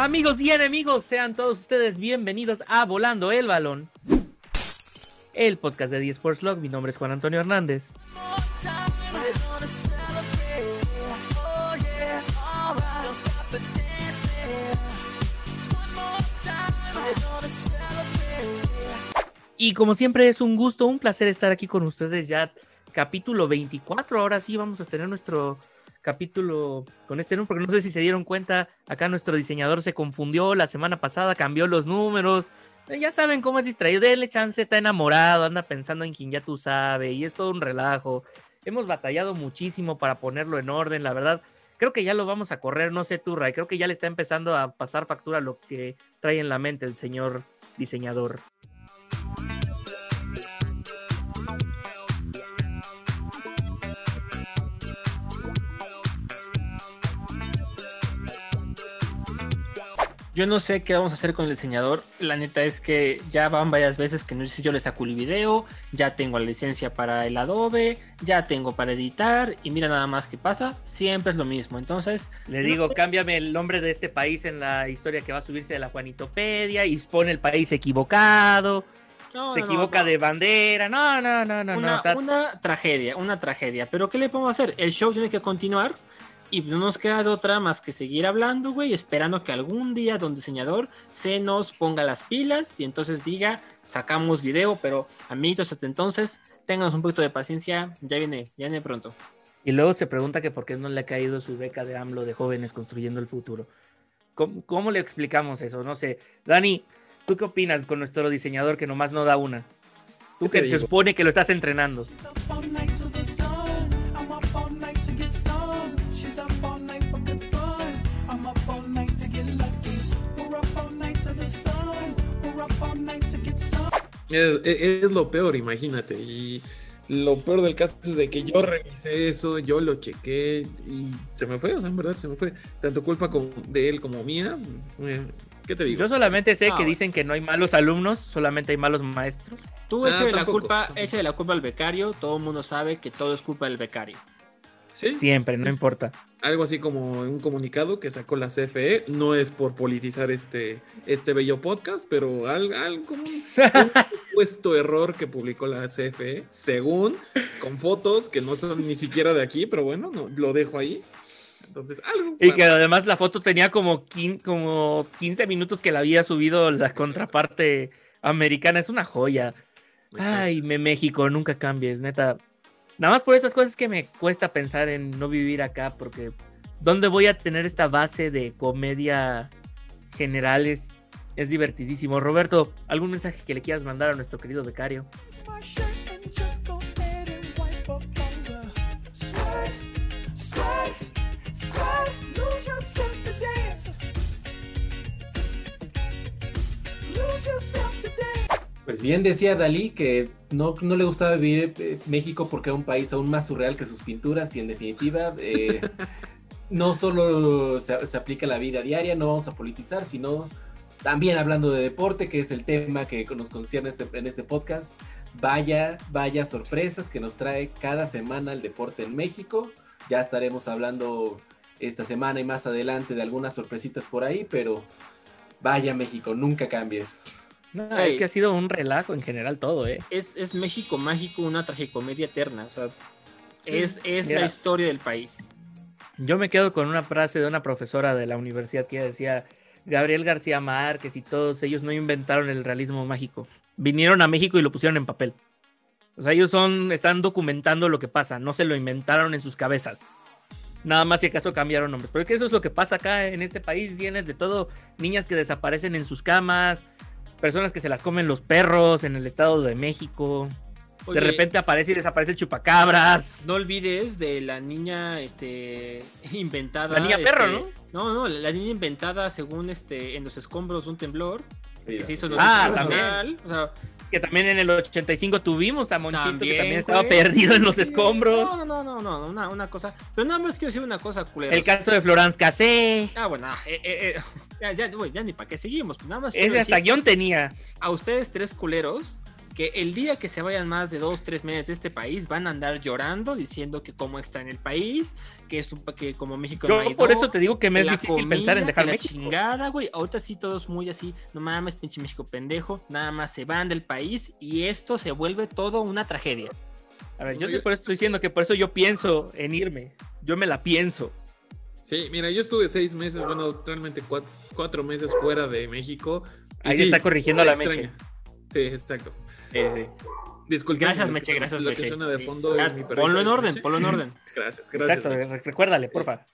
Amigos y enemigos, sean todos ustedes bienvenidos a Volando el Balón, el podcast de The Sports Log. Mi nombre es Juan Antonio Hernández. Y como siempre es un gusto, un placer estar aquí con ustedes ya capítulo 24. Ahora sí vamos a tener nuestro capítulo con este número, porque no sé si se dieron cuenta, acá nuestro diseñador se confundió la semana pasada, cambió los números. Eh, Ya saben cómo es distraído, denle chance, está enamorado, anda pensando en quien ya tú sabes, y es todo un relajo. Hemos batallado muchísimo para ponerlo en orden, la verdad. Creo que ya lo vamos a correr, no sé tú, Ray. Creo que ya le está empezando a pasar factura lo que trae en la mente el señor diseñador. Yo no sé qué vamos a hacer con el diseñador. La neta es que ya van varias veces que no sé si yo le saco el video, ya tengo la licencia para el Adobe, ya tengo para editar y mira nada más qué pasa. Siempre es lo mismo. Entonces, Le digo, cámbiame el nombre de este país en la historia que va a subirse de la Juanitopedia y pone el país equivocado, no, se no, equivoca no. de bandera. No, no, no, no, una, una tragedia, una tragedia. Pero ¿qué le podemos hacer? El show tiene que continuar y no nos queda de otra más que seguir hablando, güey, esperando que algún día don diseñador se nos ponga las pilas y entonces diga, sacamos video, pero amiguitos, hasta entonces, ténganos un poquito de paciencia, ya viene, ya viene pronto. Y luego se pregunta que por qué no le ha caído su beca de AMLO de jóvenes construyendo el futuro. ¿Cómo, cómo le explicamos eso? No sé. Dani, ¿tú qué opinas con nuestro diseñador que nomás no da una? Tú ¿Qué te que se supone que lo estás entrenando. Es, es- es lo peor, imagínate. Y lo peor del caso es de que yo revisé eso, yo lo chequé y se me fue, o sea, en verdad se me fue. Tanto culpa como de él como mía. Eh, ¿Qué te digo? Yo solamente sé Ah, que dicen que no hay malos alumnos, solamente hay malos maestros. Tú Ah, échale la culpa, échale la culpa al becario, todo el mundo sabe que todo es culpa del becario. ¿Sí? Siempre, no Es- importa. Algo así como un comunicado que sacó la CFE. No es por politizar este, este bello podcast, pero algo, algo como un, un supuesto error que publicó la CFE, según, con fotos que no son ni siquiera de aquí, pero bueno, no, lo dejo ahí. Entonces, algo. Y para- que además la foto tenía como, quin- como 15 minutos que la había subido la contraparte americana. Es una joya. Ay, me México, nunca cambies, neta. Nada más por estas cosas que me cuesta pensar en no vivir acá, porque ¿dónde voy a tener esta base de comedia general? Es, es divertidísimo. Roberto, ¿algún mensaje que le quieras mandar a nuestro querido becario? Pues bien decía Dalí que no, no le gustaba vivir eh, México porque era un país aún más surreal que sus pinturas y en definitiva eh, no solo se, se aplica a la vida diaria, no vamos a politizar, sino también hablando de deporte, que es el tema que nos concierne este- en este podcast. Vaya, vaya sorpresas que nos trae cada semana el deporte en México. Ya estaremos hablando esta semana y más adelante de algunas sorpresitas por ahí, pero vaya México, nunca cambies. No, es que ha sido un relajo en general todo, ¿eh? Es, es México mágico, una tragicomedia eterna, o sea, es, es Mira. la historia del país. Yo me quedo con una frase de una profesora de la universidad que decía, Gabriel García Márquez y todos ellos no inventaron el realismo mágico. Vinieron a México y lo pusieron en papel. O sea, ellos son, están documentando lo que pasa, no se lo inventaron en sus cabezas. Nada más si acaso cambiaron nombres. Porque eso es lo que pasa acá en este país. Tienes de todo, niñas que desaparecen en sus camas, personas que se las comen los perros en el Estado de México. Oye, de repente aparece y desaparece el chupacabras. No olvides de la niña este, inventada. La niña perro, este, ¿no? No, no, la niña inventada según este en los escombros de un temblor. Que se hizo Ah, noticia también. nacional, O sea, Que también en el 85 tuvimos a Monchito, que También, estaba güey. perdido en los escombros. No, no, no, no, no, una, una cosa. Pero nada más quiero decir una cosa, culero. El caso de Florence Cassé. Ah, bueno, ah, eh, eh, eh, ya, ya, güey, ya ni para qué seguimos. Nada más Ese hasta decir guion tenía. a ustedes tres culeros que el día que se vayan más de dos, tres meses de este país, van a andar llorando, diciendo que cómo está en el país, que, es un, que como México no Yo ido, por eso te digo que me es difícil pensar en dejar la México. chingada, güey. Ahorita sí todos muy así, no mames, pinche México pendejo, nada más se van del país y esto se vuelve todo una tragedia. A ver, yo Oye. por eso estoy diciendo que por eso yo pienso en irme. Yo me la pienso. Sí, mira, yo estuve seis meses, bueno, realmente cuatro, cuatro meses fuera de México. Ahí sí, está corrigiendo la extraña. Sí, exacto. Sí, sí. Disculpen. Gracias, lo que- Meche, gracias, Lo que Meche. suena de fondo es mi perrito, Ponlo en orden, Meche. ponlo en orden. Gracias, gracias. Exacto, Meche. re- recuérdale, porfa.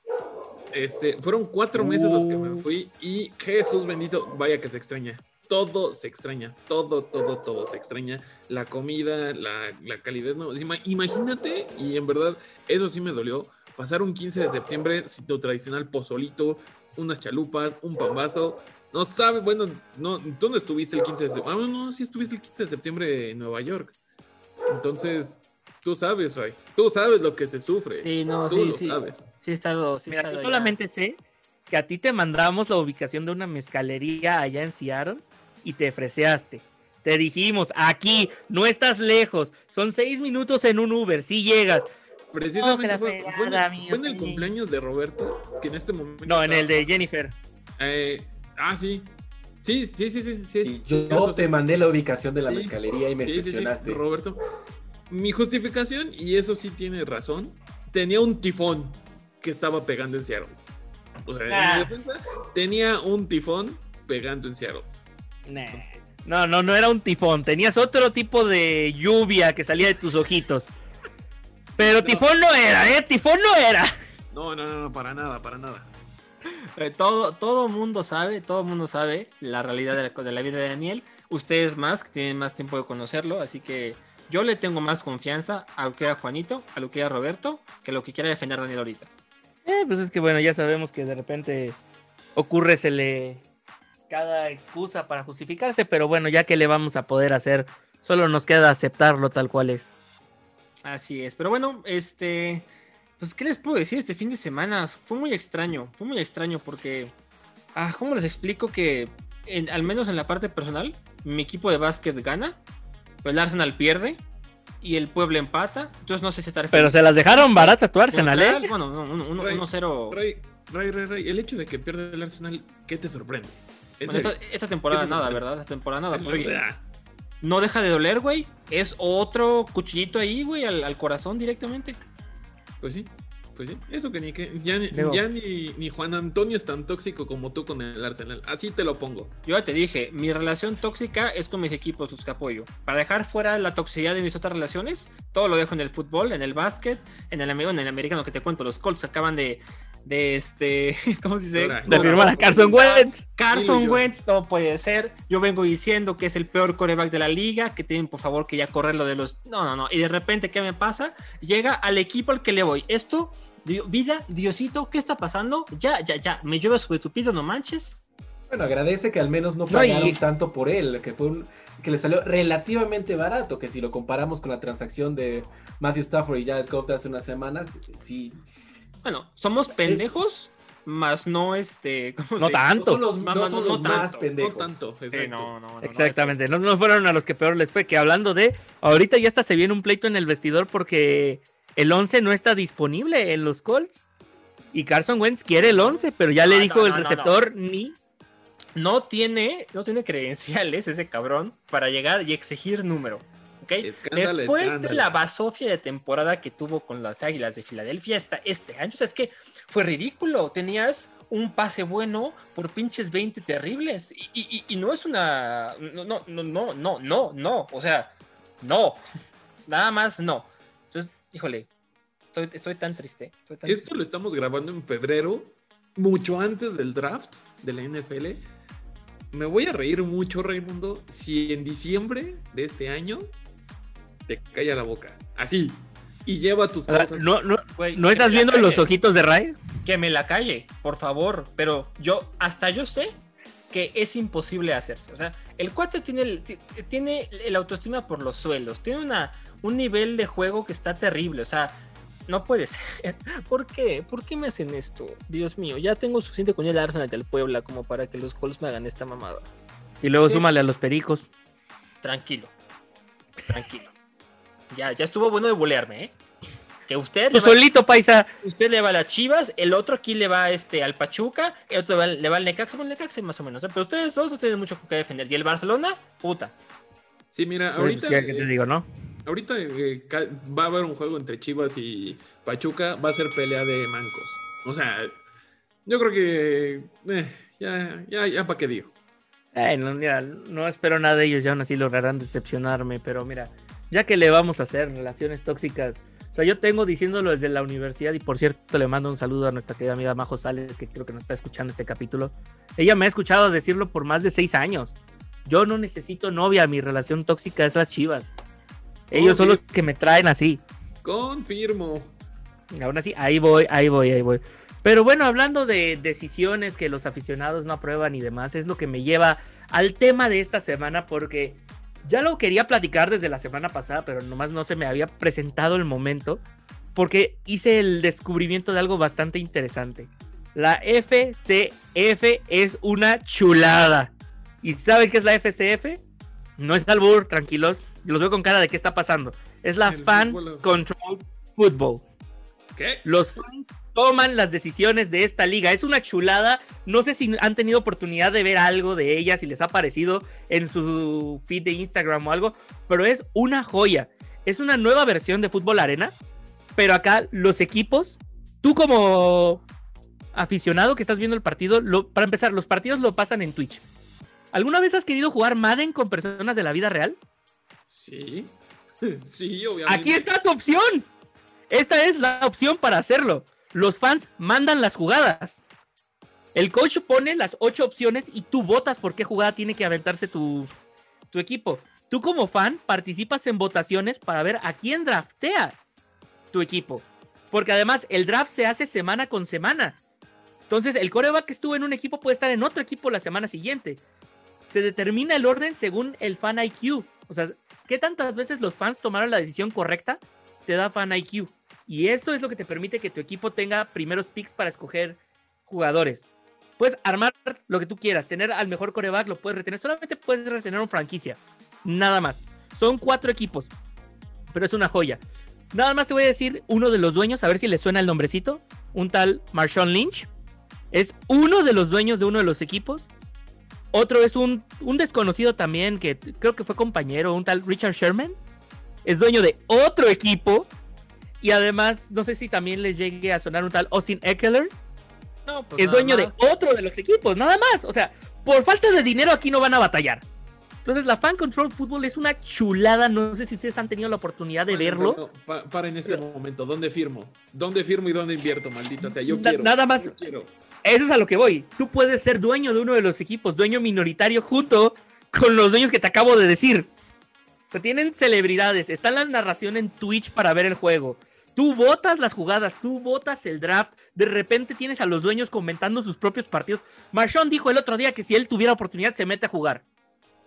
Este, fueron cuatro meses los que Uh. me fui y Jesús bendito, vaya que se extraña. Todo se extraña, todo, todo, todo se extraña. La comida, la, la calidez, no. ima- Imagínate, y en verdad, eso sí me dolió. Pasar un 15 de septiembre, sin tu tradicional pozolito, unas chalupas, un pambazo. No sabes, bueno, no, tú no estuviste el 15 de septiembre. Ah, no, sí estuviste el 15 de septiembre en Nueva York. Entonces, tú sabes, Ray. Tú sabes lo que se sufre. Sí, no, tú sí, lo sí. sabes. Sí, he estado. Sí he Mira, estado yo ya. solamente sé que a ti te mandamos la ubicación de una mezcalería allá en Seattle y te freseaste. Te dijimos, aquí, no estás lejos, son seis minutos en un Uber, si llegas. Precisamente Oh, fue, fue en, el- mío, fue en el sí. cumpleaños de Roberto, que en este momento. No, en el de Jennifer. Eh, ah, sí. Sí, sí, sí, sí. sí, Y yo te mandé la ubicación de la Sí. mezcalería y me Sí, sí, sí, decepcionaste. Roberto. Mi justificación, y eso sí tiene razón, tenía un tifón que estaba pegando en Seattle. O sea, en Ah. mi defensa, tenía un tifón pegando en Seattle. Nah. No, no, no era un tifón. Tenías otro tipo de lluvia que salía de tus ojitos. Pero tifón no era, ¿eh? Tifón no era. No, no, no, no, para nada, para nada. Eh, todo, todo mundo sabe, todo mundo sabe la realidad de la, de la vida de Daniel. Ustedes más, que tienen más tiempo de conocerlo, así que yo le tengo más confianza a lo que era Juanito, a lo que era Roberto, que lo que quiera defender Daniel ahorita. Eh, pues es que bueno, ya sabemos que de repente ocurre, se le cada excusa para justificarse, pero bueno, ya que le vamos a poder hacer, solo nos queda aceptarlo tal cual es. Así es, pero bueno, este, pues qué les puedo decir, este fin de semana fue muy extraño, fue muy extraño porque, ah, ¿cómo les explico que, en- al menos en la parte personal, mi equipo de básquet gana, pero el Arsenal pierde y el Puebla empata, entonces no sé si estar Pero se las dejaron barata tu Arsenal, ¿eh? Bueno, no, uno- uno- Rey, 1-0. Ray, Ray, Ray, Ray, el hecho de que pierda el Arsenal, ¿qué te sorprende? En Bueno, esta, temporada ¿Qué te nada? ¿verdad? Esta temporada nada. O porque sea, no deja de doler, güey. Es otro cuchillito ahí, güey, al, al corazón directamente. Pues sí, pues sí. Eso que ni que ya, ni- Digo- ya ni, ni Juan Antonio es tan tóxico como tú con el Arsenal. Así te lo pongo. Yo ya te dije, mi relación tóxica es con mis equipos, los que apoyo. Para dejar fuera la toxicidad de mis otras relaciones, todo lo dejo en el fútbol, en el básquet, en el amigo, en el americano que te cuento. Los Colts acaban de, de este, ¿cómo se dice? De firmar a Carson Wentz. Carson. Wentz no puede ser. Yo vengo diciendo que es el peor coreback de la liga, que tienen por favor que ya correrlo de los. No, no, no. Y de repente, ¿qué me pasa? Llega al equipo al que le voy. Esto, vida, Diosito, ¿qué está pasando? Ya, ya, ya. Me llueve su tupido, no manches. Bueno, agradece que al menos no No, pagaron y- tanto por él, que fue un que le salió relativamente barato, que si lo comparamos con la transacción de Matthew Stafford y Jared Goff de hace unas semanas, sí. Bueno, somos pendejos, más no este. ¿cómo No tanto. No los, los más tanto, pendejos. No tanto. Sí, exacto. no, no, no, no, Exactamente, no, no fueron a los que peor les fue. Que hablando de, ahorita ya hasta se viene un pleito en el vestidor porque el 11 no está disponible en los Colts. Y Carson Wentz quiere el 11, pero ya le No, dijo no, el no, no, receptor ni. no tiene, no tiene credenciales ese cabrón para llegar y exigir número. ¿Ok? Escándalo, Después de la basofia de temporada que tuvo con las Águilas de Filadelfia esta- este año, o sea, es que fue ridículo. Tenías un pase bueno por pinches 20 terribles. Y, y- y no es una. No, no, no, no, no, no. O sea, no. Nada más no. Entonces, híjole, estoy, estoy tan triste. estoy tan Esto lo estamos grabando en febrero, mucho antes del draft de la NFL. Me voy a reír mucho, Raimundo, si en diciembre de este año te calla la boca. Así. Y lleva tus cosas. no, no, Güey, ¿no que estás me la viendo los ojitos de Ray? Que me la calle, por favor. Pero yo, hasta yo sé que es imposible hacerse. O sea, el cuate tiene el, ti- tiene el autoestima por los suelos. Tiene una, un nivel de juego que está terrible. O sea, no puede ser. ¿Por qué? ¿Por qué me hacen esto? Dios mío, ya tengo suficiente con el Arsenal del Puebla como para que los Colts me hagan esta mamada. Y luego Sí. súmale a los pericos. Tranquilo. tranquilo. Ya, ya estuvo bueno de bulearme, ¿eh? Que usted Tú le, va, solito, paisa. usted le va a las Chivas, el otro aquí le va este, al Pachuca, el otro le va, le va al Necaxa, bueno, el Necaxa más o menos, ¿eh? pero ustedes dos no tienen mucho que defender. Y el Barcelona, puta. Sí, mira, Pues, ahorita, ¿qué- qué te digo, no? ahorita eh, va a haber un juego entre Chivas y Pachuca, va a ser pelea de mancos. O sea, yo creo que eh, ya, ya, ya para qué digo. Eh, no, mira, no espero nada de ellos, ya aún así lograrán decepcionarme, pero mira, ya que le vamos a hacer relaciones tóxicas, o sea, yo tengo diciéndolo desde la universidad y por cierto le mando un saludo a nuestra querida amiga Majo Sales, que creo que nos está escuchando este capítulo. Ella me ha escuchado decirlo por más de seis años. Yo no necesito novia, mi relación tóxica es las chivas. Ellos son Ok. los que me traen así. Confirmo. Aún así, ahí voy, ahí voy, ahí voy. Pero bueno, hablando de decisiones que los aficionados no aprueban y demás, es lo que me lleva al tema de esta semana porque ya lo quería platicar desde la semana pasada, pero nomás no se me había presentado el momento porque hice el descubrimiento de algo bastante interesante. La FCF es una chulada. ¿Y saben qué es la FCF? No es albur, tranquilos. Los veo con cara de qué está pasando. Es la El Fan fútbol. Control Football. ¿Qué? Los fans toman las decisiones de esta liga. Es una chulada. No sé si han tenido oportunidad de ver algo de ella, si les ha parecido en su feed de Instagram o algo, pero es una joya. Es una nueva versión de Fútbol Arena, pero acá los equipos, tú como aficionado que estás viendo el partido, lo- para empezar, los partidos lo pasan en Twitch. ¿Alguna vez has querido jugar Madden con personas de la vida real? Sí. Sí, obviamente. Aquí está tu opción. Esta es la opción para hacerlo. Los fans mandan las jugadas. El coach pone las ocho opciones y tú votas por qué jugada tiene que aventarse tu, equipo. Tú como fan participas en votaciones para ver a quién draftea tu equipo. Porque además el draft se hace semana con semana. Entonces el coreback que estuvo en un equipo puede estar en otro equipo la semana siguiente. Se determina el orden según el fan IQ. O sea, ¿qué tantas veces los fans tomaron la decisión correcta? Te da fan IQ. Y eso es lo que te permite que tu equipo tenga primeros picks para escoger jugadores. Puedes armar lo que tú quieras, tener al mejor coreback, lo puedes retener. Solamente puedes retener una franquicia. Nada más. Son cuatro equipos. Pero es una joya. Nada más te voy a decir uno de los dueños, a ver si le suena el nombrecito. Un tal Marshawn Lynch. Es uno de los dueños de uno de los equipos. Otro es un, un desconocido también, que creo que fue compañero, un tal Richard Sherman. Es dueño de otro equipo. Y además, no sé si también les llegue a sonar un tal Austin Eckler. No, pues es dueño más. de otro de los equipos, nada más. O sea, por falta de dinero aquí no van a batallar. Entonces, la Fan Control Football es una chulada. No sé si ustedes han tenido la oportunidad de verlo. no, para en este momento. ¿Dónde firmo? ¿Dónde firmo y dónde invierto, maldita sea? Yo Na- quiero. nada más. yo quiero. Eso es a lo que voy. Tú puedes ser dueño de uno de los equipos, dueño minoritario junto con los dueños que te acabo de decir. O sea, tienen celebridades. Está la narración en Twitch para ver el juego. Tú votas las jugadas, tú votas el draft. De repente tienes a los dueños comentando sus propios partidos. Marshawn dijo el otro día que si él tuviera oportunidad se mete a jugar.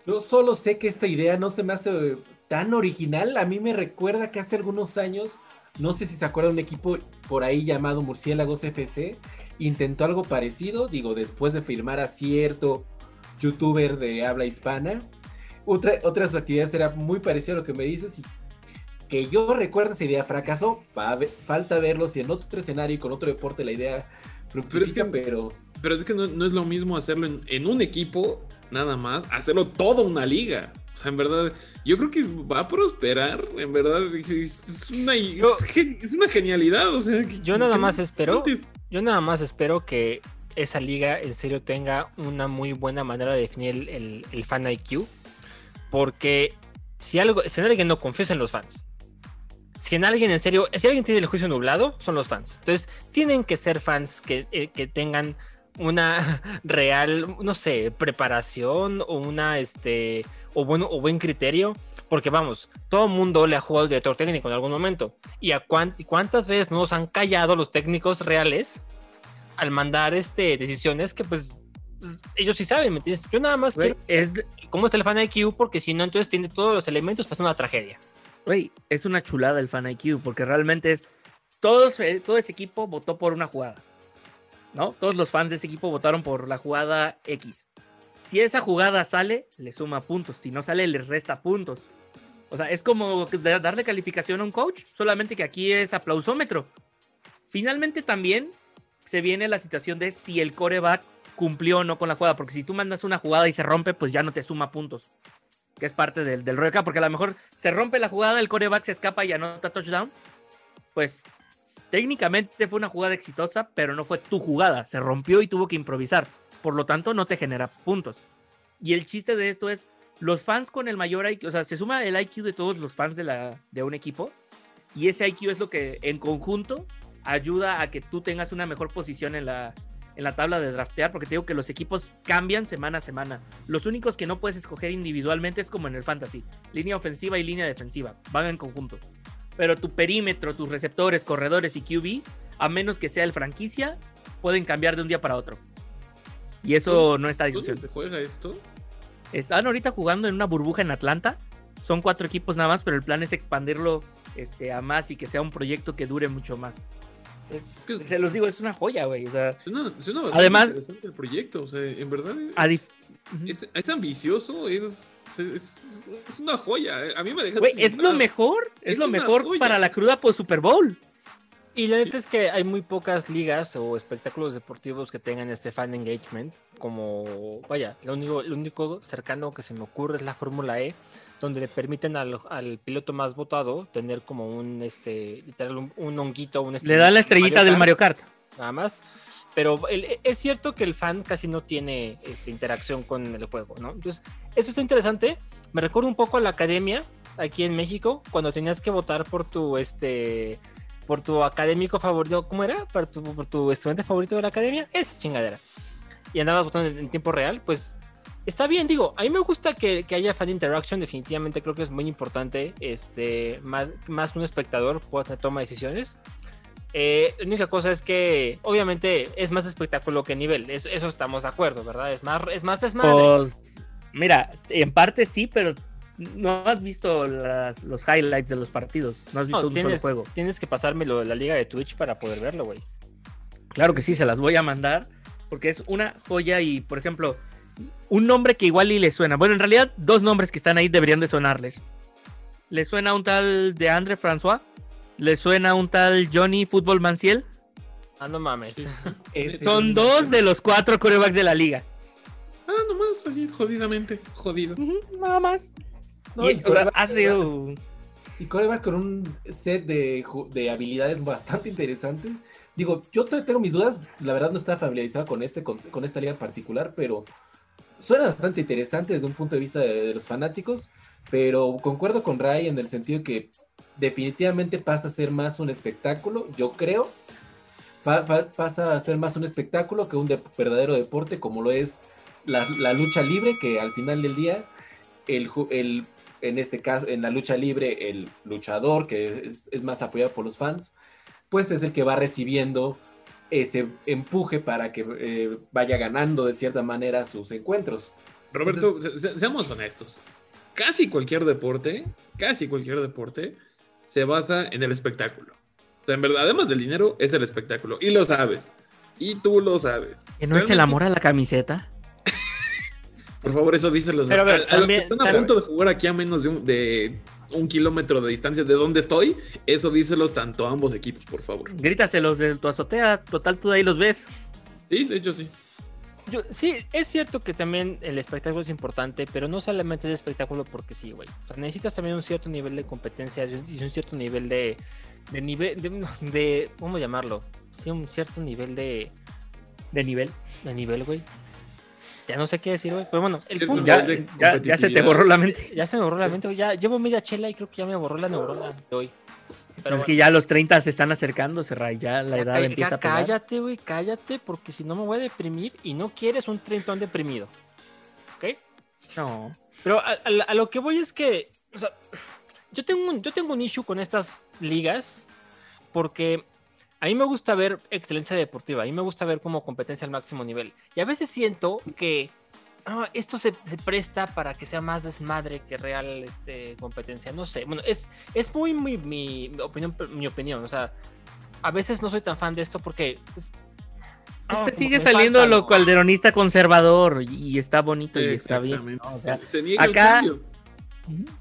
Yo solo sé que esta idea no se me hace eh, tan original. A mí me recuerda que hace algunos años, no sé si se acuerda un equipo por ahí llamado Murciélagos FC, intentó algo parecido, digo, después de firmar a cierto youtuber de habla hispana. Otra, otra de sus actividades era muy parecida a lo que me dices y que yo recuerdo esa idea fracasó. Va a ver- falta verlo si en otro escenario y con otro deporte la idea fructifica, que- pero... Pero es que no, no es lo mismo hacerlo en, en un equipo, nada más, hacerlo toda una liga. O sea, en verdad, yo creo que va a prosperar. En verdad, es, es una, es, es una genialidad. O sea, que- Yo nada que- más espero- que- Yo nada más espero que esa liga en serio tenga una muy buena manera de definir el, el- el fan IQ. Porque si algo, si en alguien no confías en los fans. Si en alguien en serio, si alguien tiene el juicio nublado, son los fans. Entonces, tienen que ser fans que, eh, que tengan una real, no sé, preparación o una, este, o bueno, o buen criterio. Porque vamos, todo el mundo le ha jugado al director técnico en algún momento. ¿Y a cuán- y cuántas veces nos han callado los técnicos reales al mandar este, decisiones que pues, pues, ellos sí saben, ¿me entiendes? Yo nada más Güey, quiero es, cómo está el fan IQ porque si no, entonces tiene todos los elementos para hacer una tragedia. güey, es una chulada el fan IQ porque realmente es. Todos, eh, todo ese equipo votó por una jugada. ¿No? Todos los fans de ese equipo votaron por la jugada X. Si esa jugada sale, le suma puntos. Si no sale, les resta puntos. O sea, es como da- darle calificación a un coach, solamente que aquí es aplausómetro. Finalmente también se viene la situación de si el coreback cumplió o no con la jugada, porque si tú mandas una jugada y se rompe, pues ya no te suma puntos. Que es parte del, del rollo acá, porque a lo mejor se rompe la jugada, el coreback se escapa y anota touchdown. Pues técnicamente fue una jugada exitosa, pero no fue tu jugada. Se rompió y tuvo que improvisar. Por lo tanto, no te genera puntos. Y el chiste de esto es, los fans con el mayor IQ, o sea, se suma el IQ de todos los fans de, la, de un equipo. Y ese IQ es lo que en conjunto ayuda a que tú tengas una mejor posición en la, en la tabla de draftear, porque te digo que los equipos cambian semana a semana. Los únicos que no puedes escoger individualmente es como en el fantasy, línea ofensiva y línea defensiva, van en conjunto. Pero tu perímetro, tus receptores, corredores y QB, a menos que sea el franquicia, pueden cambiar de un día para otro. Y eso no está a ¿Dónde discusión. se juega esto? Están ahorita jugando en una burbuja en Atlanta. Son cuatro equipos nada más, pero el plan es expandirlo este, a más y que sea un proyecto que dure mucho más. Es- Es que se los digo, es una joya, güey. O sea, suena, suena bastante Además- interesante el proyecto. O sea, en verdad es, es ambicioso, es, es, es una joya. eh. A mí me deja Güey, es lo mejor, es, Es lo mejor joya. para la cruda por Super Bowl. Y la neta es que hay muy pocas ligas o espectáculos deportivos que tengan este fan engagement. Como, vaya, lo único, lo único cercano que se me ocurre es la Fórmula E, donde le permiten al, al piloto más votado tener como un, este, literal, un, un honguito, un Le dan la estrellita del Mario Kart. nada más. Pero el- es cierto que el fan casi no tiene este, interacción con el juego, ¿no? Entonces, eso está interesante. Me recuerda un poco a la academia aquí en México, cuando tenías que votar por tu, este, por tu académico favorito, ¿cómo era? Por tu, por tu estudiante favorito de la academia, esa chingadera. Y andabas votando en, en tiempo real, pues está bien, digo, a mí me gusta que, que haya fan interaction, definitivamente creo que es muy importante, este, más, más un espectador pueda tener toma de decisiones. Eh, la única cosa es que, obviamente, es más espectáculo que nivel. Eso, eso estamos de acuerdo, ¿verdad? Es más, es más desmadre. Pues, mira, en parte sí, pero no has visto las- los highlights de los partidos. No has visto No, un solo tienes, juego. tienes que pasármelo la liga de Twitch para poder verlo, güey. Claro que sí, se las voy a mandar porque es una joya y, por ejemplo, un nombre que igual y le suena. Bueno, en realidad, dos nombres que están ahí deberían de sonarles. ¿Le suena un tal de André François? ¿Le suena un tal Johnny Football Manciel? Ah, no mames. Ese- Son dos de los cuatro corebacks de la liga. Ah, nomás así, jodidamente, jodido. Nada más. No, Y, y o sea, coreback- ha sido- Y coreback con un set de, de habilidades bastante interesante. Digo, yo tengo mis dudas. La verdad no estaba familiarizado con, este, con, con esta liga en particular, pero suena bastante interesante desde un punto de vista de, los fanáticos. Pero concuerdo con Ray en el sentido que definitivamente pasa a ser más un espectáculo, yo creo. Pa- pa- pasa a ser más un espectáculo que un de- verdadero deporte como lo es la, lucha libre, que al final del día el, en este caso, en la lucha libre, el luchador, que es más apoyado por los fans, pues es el que va recibiendo ese empuje para que eh, vaya ganando de cierta manera sus encuentros. Roberto, se- se- seamos honestos. Casi cualquier deporte, casi cualquier deporte, se basa en el espectáculo. O sea, en verdad, además del dinero, es el espectáculo. Y lo sabes. Y tú lo sabes. ¿Que no es el amor a la camiseta? Por favor, eso díselo. Pero a ver, a, a los que están a punto de jugar aquí a menos de un, de un kilómetro de distancia de donde estoy, eso díselos tanto a ambos equipos, por favor. Grítaselos de tu azotea, total tú de ahí los ves. Sí, de hecho sí. Yo, sí, es cierto que también el espectáculo es importante, pero no solamente es espectáculo porque sí, güey. O sea, necesitas también un cierto nivel de competencia y un- cierto nivel de, de nivel, de, de- ¿cómo llamarlo? Sí, un cierto nivel de, De nivel. de nivel, güey. Ya no sé qué decir, güey. Pero bueno, el Cierto punto, Ya, ya- ya se te borró la mente. ya se me borró la mente, güey. Ya llevo media chela y creo que ya me borró la neurona de hoy. Pero es bueno. que ya los 30 se están acercando, Ray. Ya la Ya edad empieza ya a pegar. cállate, güey, cállate, porque si no me voy a deprimir y no quieres un treintón deprimido. ¿Ok? No. Pero a, a- a lo que voy es que, o sea, yo tengo, un, yo tengo un issue con estas ligas porque a mí me gusta ver excelencia deportiva, a mí me gusta ver como competencia al máximo nivel. Y a veces siento que ah, esto se, se presta para que sea más desmadre que real este, competencia. No sé, bueno, es, es muy mi, mi opinión, mi opinión. O sea, a veces no soy tan fan de esto porque... pues, Este sigue saliendo falta, lo ¿no? calderonista conservador y, y está bonito y está bien. Exactamente. ¿no? O sea, Se niega el acá- cambio.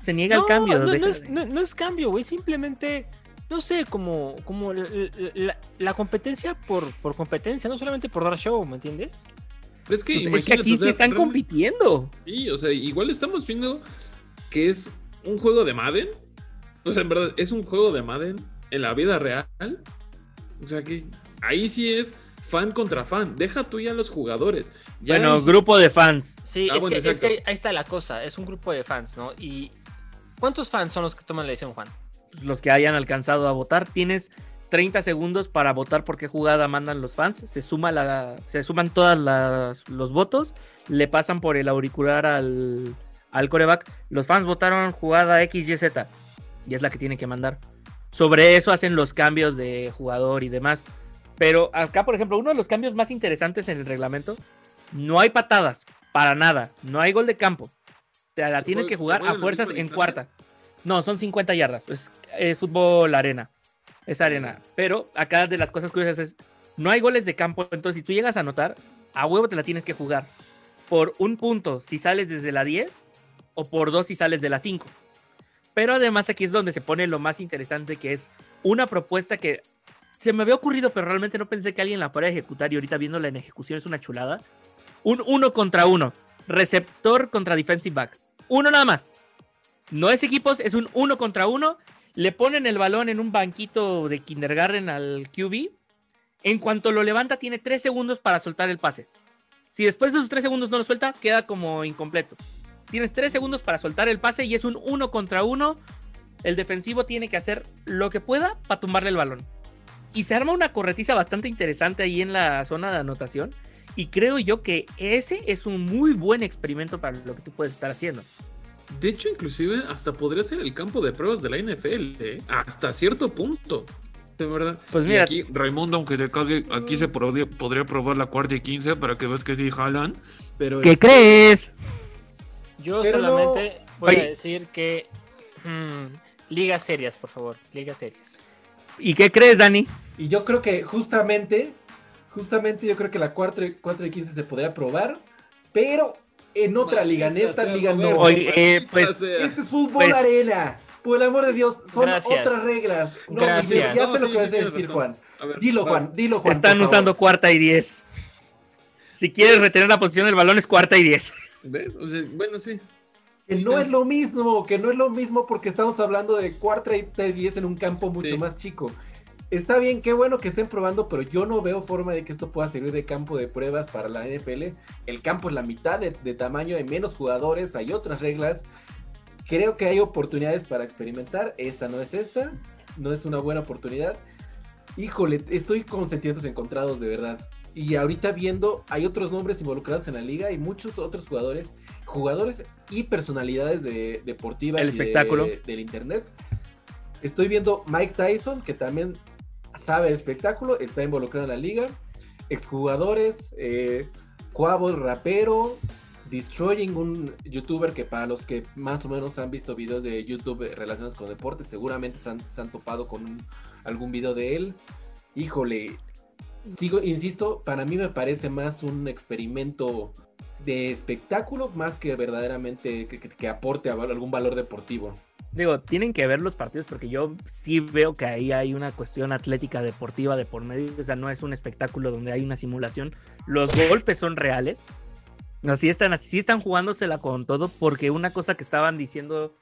Se niega el No, cambio. No, no deja es, de- no- no es cambio, güey. Simplemente, no sé, como, como la, la- la competencia por, por competencia, no solamente por dar show, ¿me entiendes? Pero es que, Pues es que aquí o sí sea, están realmente- compitiendo. Sí, o sea, igual estamos viendo que es un juego de Madden. O sea, en verdad, es un juego de Madden en la vida real. O sea, que ahí sí es fan contra fan. Deja tú ya los jugadores. Ya Bueno, grupo de fans. Sí, Ah, es, bueno, que, es que ahí está la cosa. Es un grupo de fans, ¿no? Y ¿cuántos fans son los que toman la decisión, Juan? Pues, los que hayan alcanzado a votar. Tienes 30 segundos para votar por qué jugada mandan los fans. Se suma la, se suman todos los votos, le pasan por el auricular al, al coreback. Los fans votaron jugada XYZ y es la que tiene que mandar. Sobre eso hacen los cambios de jugador y demás. Pero acá, por ejemplo, uno de los cambios más interesantes en el reglamento, no hay patadas, para nada. No hay gol de campo. Te la ¿Se tienes que jugar a fuerzas en distancia? cuarta. No, son 50 yardas. Es, es fútbol arena. Es arena. Pero acá de las cosas curiosas es, no hay goles de campo. Entonces, si tú llegas a anotar, a huevo te la tienes que jugar. Por un punto si sales desde la 10 o por dos si sales de la 5. Pero además aquí es donde se pone lo más interesante que es una propuesta que se me había ocurrido, pero realmente no pensé que alguien la fuera a ejecutar y ahorita viéndola en ejecución es una chulada. Un uno contra uno. Receptor contra defensive back. Uno nada más. No es equipos, es un uno contra uno. Le ponen el balón en un banquito de kindergarten al QB. En cuanto lo levanta, tiene tres segundos para soltar el pase. Si después de esos tres segundos no lo suelta, queda como incompleto. Tienes tres segundos para soltar el pase y es un uno contra uno. El defensivo tiene que hacer lo que pueda para tumbarle el balón. Y se arma una corretiza bastante interesante ahí en la zona de anotación. Y creo yo que ese es un muy buen experimento para lo que tú puedes estar haciendo. De hecho, inclusive hasta podría ser el campo de pruebas de la NFL, ¿eh? hasta cierto punto. De verdad. Pues Y mira, aquí, Raimundo, aunque te cague, aquí se podría, podría probar la cuarta y quince para que veas que sí jalan. Pero ¿qué este, crees? Yo Pero no- solamente voy Oye. a decir que. mm, ligas serias, por favor. Ligas serias. ¿Y qué crees, Dani? Y yo creo que justamente, justamente yo creo que la 4 y, 4 y 15 se podría probar, pero en otra liga, en esta sea, liga no. Oye, eh, pues. Este es fútbol Pues- arena. Por el amor de Dios, son Gracias. otras reglas. No, Gracias. Ya No, sé lo sí, que vas a decir, razón. Juan. A ver, Dilo, vas. Juan, dilo, Juan. Están usando favor. cuarta y 10. Si quieres retener la posición del balón es cuarta y 10. ¿Ves? O sea, bueno, sí. Que no es lo mismo, que no es lo mismo porque estamos hablando de cuarta y 10 en un campo mucho Sí. más chico. Está bien, qué bueno que estén probando, pero yo no veo forma de que esto pueda servir de campo de pruebas para la NFL. El campo es la mitad de, de tamaño, hay menos jugadores, hay otras reglas. Creo que hay oportunidades para experimentar. Esta no es esta, no es una buena oportunidad. Híjole, estoy con sentimientos encontrados de verdad. Y ahorita viendo, hay otros nombres involucrados en la liga y muchos otros jugadores, jugadores y personalidades de, deportivas El y de- espectáculo. del internet. Estoy viendo Mike Tyson, que también sabe de espectáculo, está involucrado en la liga. Exjugadores, eh, Cuavo, rapero, Destroying, un youtuber que para los que más o menos han visto videos de YouTube relacionados con deportes, seguramente se han, topado con algún video de él. Híjole, sigo, insisto, para mí me parece más un experimento de espectáculo más que verdaderamente que, aporte algún valor deportivo. Digo, tienen que ver los partidos porque yo sí veo que ahí hay una cuestión atlética deportiva de por medio. O sea, no es un espectáculo donde hay una simulación. Los golpes son reales. Así están, así están jugándosela con todo porque una cosa que estaban diciendo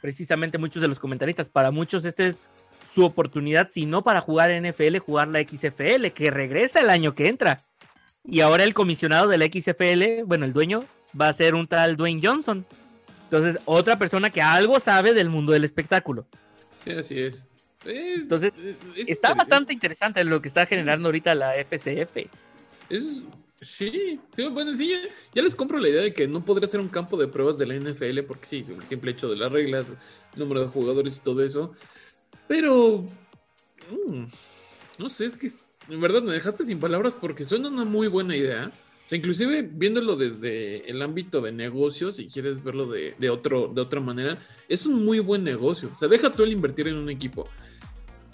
precisamente muchos de los comentaristas, para muchos esta es su oportunidad, si no para jugar NFL, jugar la XFL, que regresa el año que entra. Y ahora el comisionado de la XFL, bueno, el dueño, va a ser un tal Dwayne Johnson. Entonces, otra persona que algo sabe del mundo del espectáculo. Sí, así es. Eh, Entonces, es Está bastante interesante lo que está generando ahorita la FCF. Es, sí, sí, bueno, sí, ya, ya les compro la idea de que no podría ser un campo de pruebas de la NFL, porque sí, el simple hecho de las reglas, número de jugadores y todo eso. Pero, mm, no sé, es que en verdad me dejaste sin palabras porque suena una muy buena idea. Sea, inclusive viéndolo desde el ámbito de negocios, si quieres verlo de, otro, de otra manera, es un muy buen negocio. O sea, deja tú el invertir en un equipo.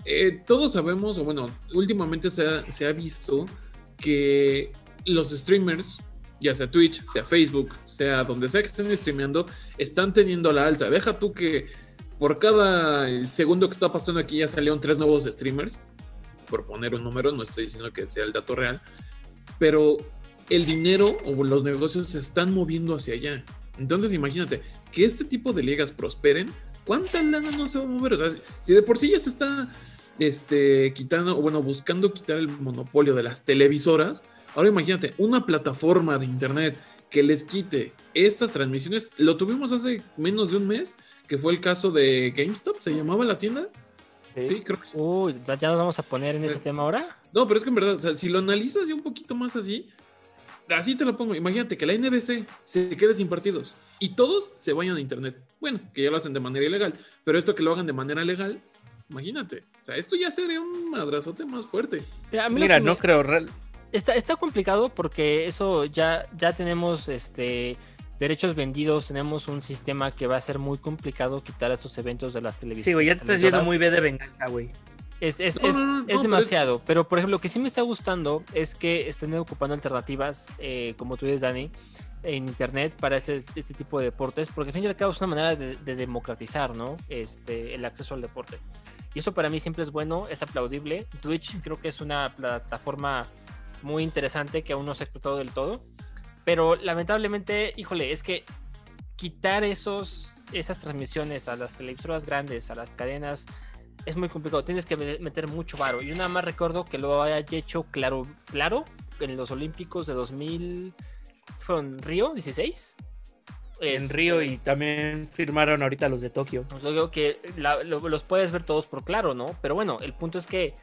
Eh, todos sabemos, o bueno, últimamente se ha, visto que los streamers ya sea Twitch, sea Facebook, sea donde sea que estén streameando, están teniendo la alza. Deja tú que por cada segundo que está pasando aquí ya salieron tres nuevos streamers, por poner un número, no estoy diciendo que sea el dato real, pero el dinero o los negocios se están moviendo hacia allá. Entonces imagínate que este tipo de ligas prosperen, ¿cuánta lana no se va a mover? O sea, si- de por sí ya se está este, quitando, o bueno, buscando quitar el monopolio de las televisoras, ahora imagínate una plataforma de internet que les quite estas transmisiones. Lo tuvimos hace menos de un mes, que fue el caso de GameStop, se llamaba la tienda. Sí, creo que sí. Uy, ¿ya nos vamos a poner en ese Eh. tema ahora? No, pero es que en verdad, o sea, si lo analizas ya un poquito más así, así te lo pongo. Imagínate que la NBC se quede sin partidos y todos se vayan a internet. Bueno, que ya lo hacen de manera ilegal, pero esto que lo hagan de manera legal, imagínate. O sea, esto ya sería un madrazote más fuerte. Mira, lo Mira, me- no creo. real- Está, está complicado porque eso ya, ya tenemos este derechos vendidos, tenemos un sistema que va a ser muy complicado quitar esos eventos de las televisiones. Sí, güey, ya te estás viendo muy B de venganza, güey. Es, es, No, es- no, pero es- demasiado. Pero, por ejemplo, lo que sí me está gustando es que estén ocupando alternativas, eh, como tú dices, Dani, en internet para este, este tipo de deportes, porque al fin y al cabo es una manera de, de democratizar, ¿no? Este, el acceso al deporte. Y eso para mí siempre es bueno, es aplaudible. Twitch creo que es una plataforma muy interesante que aún no se ha explotado del todo. Pero lamentablemente, híjole, es que quitar esos, esas transmisiones a las televisoras grandes, a las cadenas, es muy complicado. Tienes que me- meter mucho varo. Yo nada más recuerdo que lo haya hecho claro, claro en los Olímpicos de 2000. ¿Fueron Río 16? En Este, Río y también firmaron ahorita los de Tokio. pues, digo que la- lo- los puedes ver todos por claro, ¿no? Pero bueno, el punto es que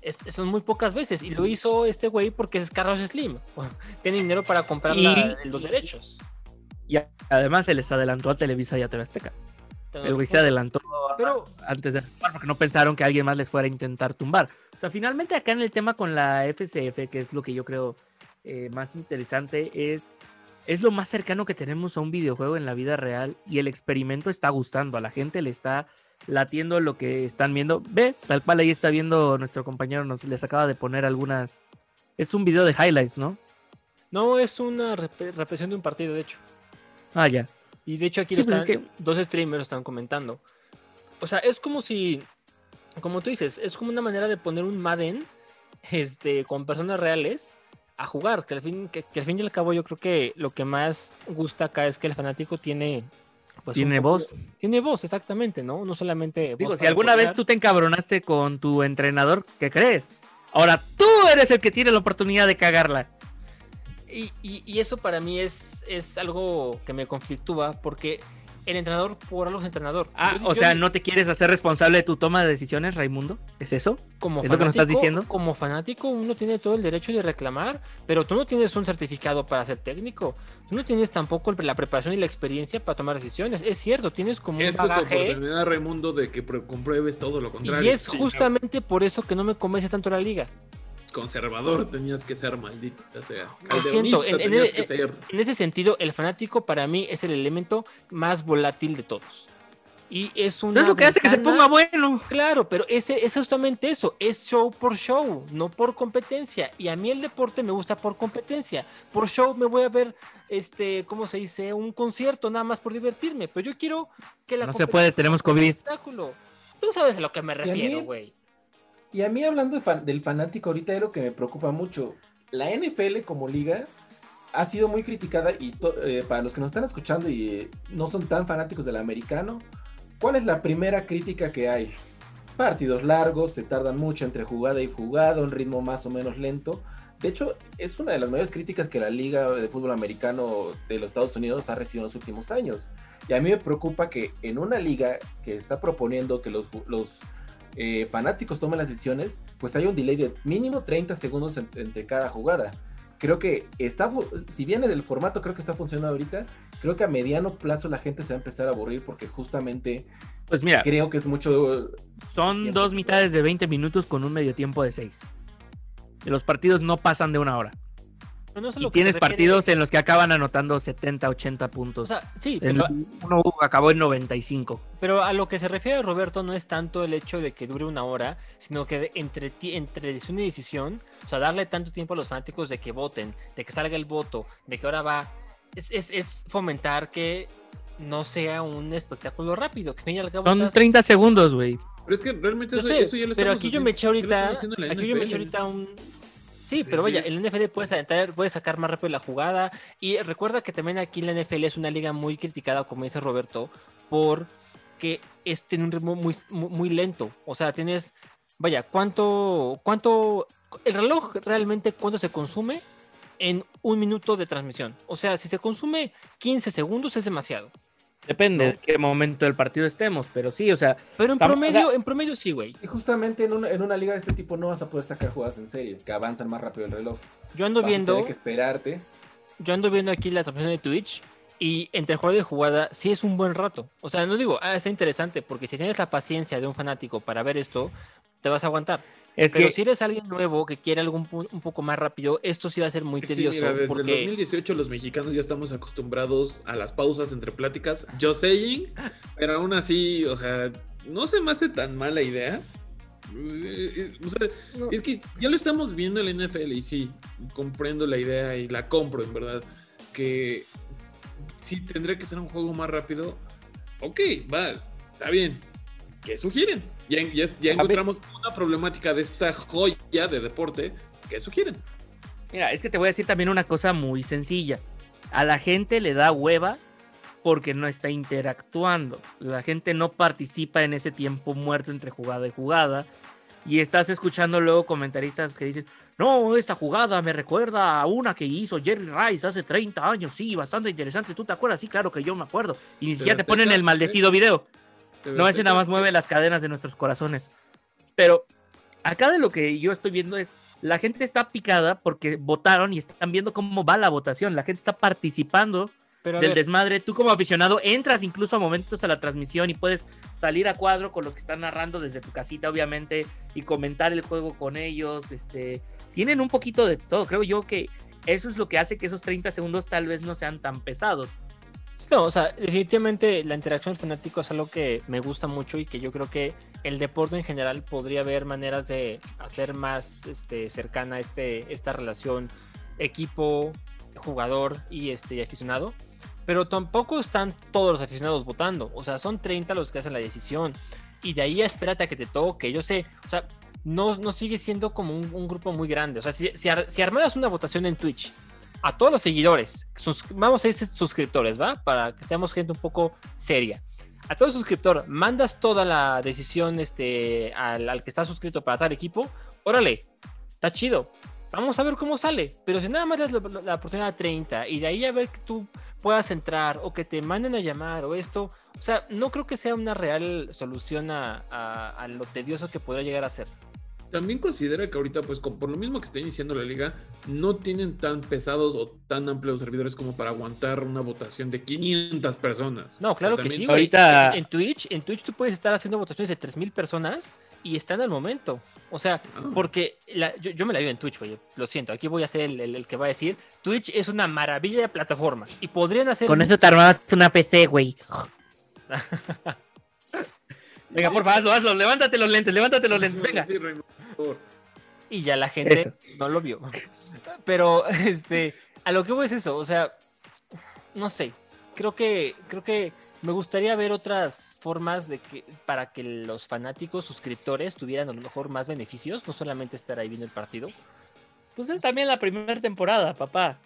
es- son muy pocas veces. Y lo hizo este güey porque es Carlos Slim. Tiene dinero para comprar la- Y- los derechos. Y además se les adelantó a Televisa y a TV Azteca. El güey se adelantó Pero antes de tumbar porque no pensaron que alguien más les fuera a intentar tumbar. O sea, finalmente acá en el tema con la FCF, que es lo que yo creo eh, más interesante, es, es lo más cercano que tenemos a un videojuego en la vida real y el experimento está gustando, a la gente le está latiendo lo que están viendo. Ve, tal cual ahí está viendo nuestro compañero, nos les acaba de poner algunas... Es un video de highlights, ¿no? no es una rep- repetición de un partido, de hecho. Ah, ya. Y de hecho aquí Sí, lo pues es están- que- dos streamers lo están comentando. O sea, es como si, como tú dices, es como una manera de poner un Madden este, con personas reales a jugar. Que al, fin, que, que al fin y al cabo yo creo que lo que más gusta acá es que el fanático tiene... pues, Tiene poco- voz. Tiene voz, exactamente, ¿no? No solamente... Digo, si alguna vez tú te encabronaste con tu entrenador, ¿qué crees? Ahora tú eres el que tiene la oportunidad de cagarla. Y, y- y eso para mí es, es algo que me conflictúa porque el entrenador por algo es entrenador. Ah, Yo- o yo sea, ¿no te quieres hacer responsable de tu toma de decisiones, Raimundo? ¿Es eso? como ¿Es lo que nos estás fanático- diciendo? Como fanático, uno tiene todo el derecho de reclamar, pero tú no tienes un certificado para ser técnico. Tú no tienes tampoco la preparación y la experiencia para tomar decisiones. Es cierto, tienes como un Esta es bagaje. oportunidad, Raimundo, de que pr- compruebes todo lo contrario. Y es Sí, justamente por eso que no me convence tanto la liga. Conservador tenías que ser, maldito. O sea, siento, en- que ser. En ese sentido, el fanático para mí es el elemento más volátil de todos. Y es una. es lo que hace que se ponga bueno. Claro, pero ese es justamente eso, es show por show, no por competencia. Y a mí el deporte me gusta por competencia. Por show me voy a ver, este, ¿cómo se dice? Un concierto nada más por divertirme. Pero yo quiero que la No se puede, tenemos COVID. Tú sabes a lo que me refiero, güey. Y a mí hablando de fan- del fanático ahorita es lo que me preocupa mucho. La NFL como liga ha sido muy criticada y eh, para los que nos están escuchando y eh, no son tan fanáticos del americano, ¿cuál es la primera crítica que hay? Partidos largos, se tardan mucho entre jugada y jugada, un ritmo más o menos lento. De hecho, es una de las mayores críticas que la Liga de Fútbol Americano de los Estados Unidos ha recibido en los últimos años. Y a mí me preocupa que en una liga que está proponiendo que los, los eh, fanáticos tomen las decisiones, pues hay un delay de mínimo 30 segundos en- entre cada jugada. Creo que está, si bien el formato creo que está funcionando ahorita, creo que a mediano plazo la gente se va a empezar a aburrir porque justamente Pues mira, creo que es mucho... son tiempo. dos mitades de 20 minutos con un medio tiempo de 6. Y los partidos no pasan de una hora. Y lo que tienes refiere- partidos en los que acaban anotando 70, 80 O puntos. sea, sí, El- pero, uno acabó en 95. pero a lo que se refiere Roberto no es tanto el hecho de que dure una hora, sino que entre, entre decisión y decisión, o sea, darle tanto tiempo a los fanáticos de que voten, de que salga el voto, de que ahora va, es, es, es fomentar que no sea un espectáculo rápido, que al cabo Son estás- 30 segundos, güey. Pero es que realmente eso, sé, eso ya lo pero aquí yo me eché ahorita. Aquí yo me eché ahorita un. Sí, pero vaya, en la NFL puedes puedes sacar más rápido la jugada. Y recuerda que también aquí en la NFL es una liga muy criticada, como dice Roberto, porque es tiene un ritmo muy, muy, muy lento. O sea, tienes. Vaya, ¿cuánto, cuánto. El reloj realmente cuánto se consume en un minuto de transmisión? O sea, si se consume 15 segundos es demasiado. Depende No. de qué momento del partido estemos, pero sí, o sea, Pero en o promedio, sea- en promedio sí, güey. Y justamente en una, en una liga de este tipo no vas a poder sacar jugadas en serie, que avanzan más rápido el reloj. Yo ando Vas a viendo. tener que esperarte. yo ando viendo aquí la transmisión de Twitch y entre jugada y jugada sí es un buen rato. O sea, no digo, ah, está interesante, porque si tienes la paciencia de un fanático para ver esto, te vas a aguantar. Es Pero que si eres alguien nuevo que quiere algo un, poco más rápido, esto sí va a ser muy Sí, tedioso. mira, desde el porque 2018 los mexicanos ya estamos acostumbrados a las pausas entre pláticas. Yo saying, pero aún así, o sea, no se me hace tan mala idea. Eh, eh, O sea, No. es que ya lo estamos viendo en la NFL y sí, comprendo la idea y la compro, en verdad. Que sí tendría que ser un juego más rápido. Ok, va, está bien. ¿Qué sugieren? Ya, ya, ya encontramos una problemática de esta joya de deporte. ¿Qué sugieren? Mira, es que te voy a decir también una cosa muy sencilla. A la gente le da hueva porque no está interactuando. La gente no participa en ese tiempo muerto entre jugada y jugada. Y estás escuchando luego comentaristas que dicen, no, esta jugada me recuerda a una que hizo Jerry Rice hace 30 años. Sí, bastante interesante. ¿Tú te acuerdas? Sí, claro que yo me acuerdo. Y ni siquiera te ponen el ¿eh? maldecido video. No, ese nada más mueve las cadenas de nuestros corazones. Pero acá de lo que yo estoy viendo es, la gente está picada porque votaron y están viendo cómo va la votación. La gente está participando pero del ver, desmadre. Tú como aficionado entras incluso a momentos a la transmisión y puedes salir a cuadro con los que están narrando desde tu casita, obviamente, y comentar el juego con ellos. Este, tienen un poquito de todo. Creo yo que eso es lo que hace que esos 30 segundos tal vez no sean tan pesados. No, o sea, definitivamente la interacción del fanático es algo que me gusta mucho y que yo creo que el deporte en general podría haber maneras de hacer más este, cercana este, esta relación equipo, jugador y este, aficionado. Pero tampoco están todos los aficionados votando. O sea, son 30 los que hacen la decisión. Y de ahí espérate a que te toque. Yo sé, o sea, no, no sigue siendo como un, un grupo muy grande. O sea, si, si, ar- si armaras una votación en Twitch a todos los seguidores, vamos a decir suscriptores, ¿va? Para que seamos gente un poco seria. A todo suscriptor, mandas toda la decisión este, al, que está suscrito para tal equipo, órale, está chido. Vamos a ver cómo sale. Pero si nada más das la, oportunidad a 30 y de ahí a ver que tú puedas entrar o que te manden a llamar o esto, o sea, no creo que sea una real solución a lo tedioso que podría llegar a ser. También considera que ahorita, pues con- por lo mismo que está iniciando la liga, no tienen tan pesados o tan amplios servidores como para aguantar una votación de 500 personas. No, claro O sea, que sí, güey. ahorita- En, en Twitch, en Twitch tú puedes estar haciendo votaciones de 3000 personas y están al momento. O sea, Ah. porque la- yo, yo me la vivo en Twitch, güey. Lo siento, aquí voy a ser el, el- el que va a decir. Twitch es una maravilla de plataforma y podrían hacer. Con eso te armabas una PC, güey. Venga, por favor, hazlo, hazlo. Levántate los lentes, levántate los lentes. Venga. Sí, Raymond, por favor. y ya la gente Eso. no lo vio. Pero este, a lo que voy es eso, o sea, no sé, creo que creo que me gustaría ver otras formas de que para que los fanáticos suscriptores tuvieran a lo mejor más beneficios, no solamente estar ahí viendo el partido. Pues es también la primera temporada, papá.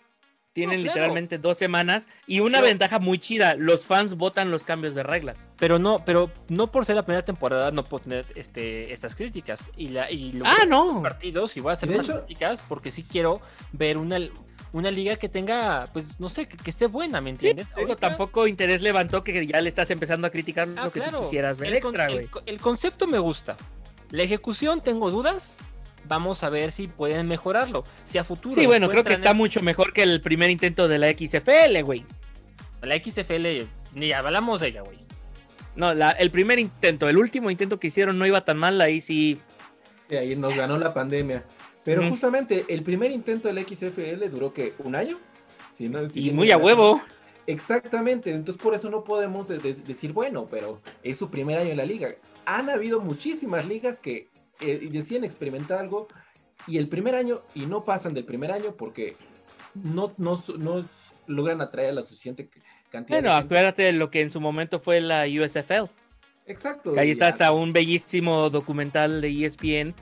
Tienen No, claro. literalmente dos semanas y una Pero- ventaja muy chida. Los fans votan los cambios de reglas. Pero no, pero no por ser la primera temporada no puedo tener este, estas críticas. Y la y lo Ah, no. partidos y voy a hacer más hecho- críticas porque sí quiero ver una, una liga que tenga, pues no sé, que, que esté buena, ¿me entiendes? Digo, Ahorita- tampoco interés levantó que ya le estás empezando a criticar Ah, lo que claro. tú quisieras ver el, con- extra, el güey. co- el concepto me gusta. La ejecución tengo dudas. Vamos a ver si pueden mejorarlo. Si a futuro. Sí, bueno, creo que está es- mucho mejor que el primer intento de la XFL, güey. La XFL, ni hablamos de ella, güey. No, la- el primer intento, el último intento que hicieron no iba tan mal, ahí sí. Y ahí nos ganó la pandemia. Pero justamente el primer intento del XFL duró que un año. Si no- si Y muy a huevo. Exactamente, entonces por eso no podemos de- de- decir, bueno, pero es su primer año en la liga. Han habido muchísimas ligas que eh, deciden experimentar algo y el primer año, y no pasan del primer año porque no, no, no logran atraer a la suficiente cantidad Bueno, de gente. acuérdate de lo que en su momento fue la USFL. Exacto. Que ahí y está hasta un bellísimo documental de ESPN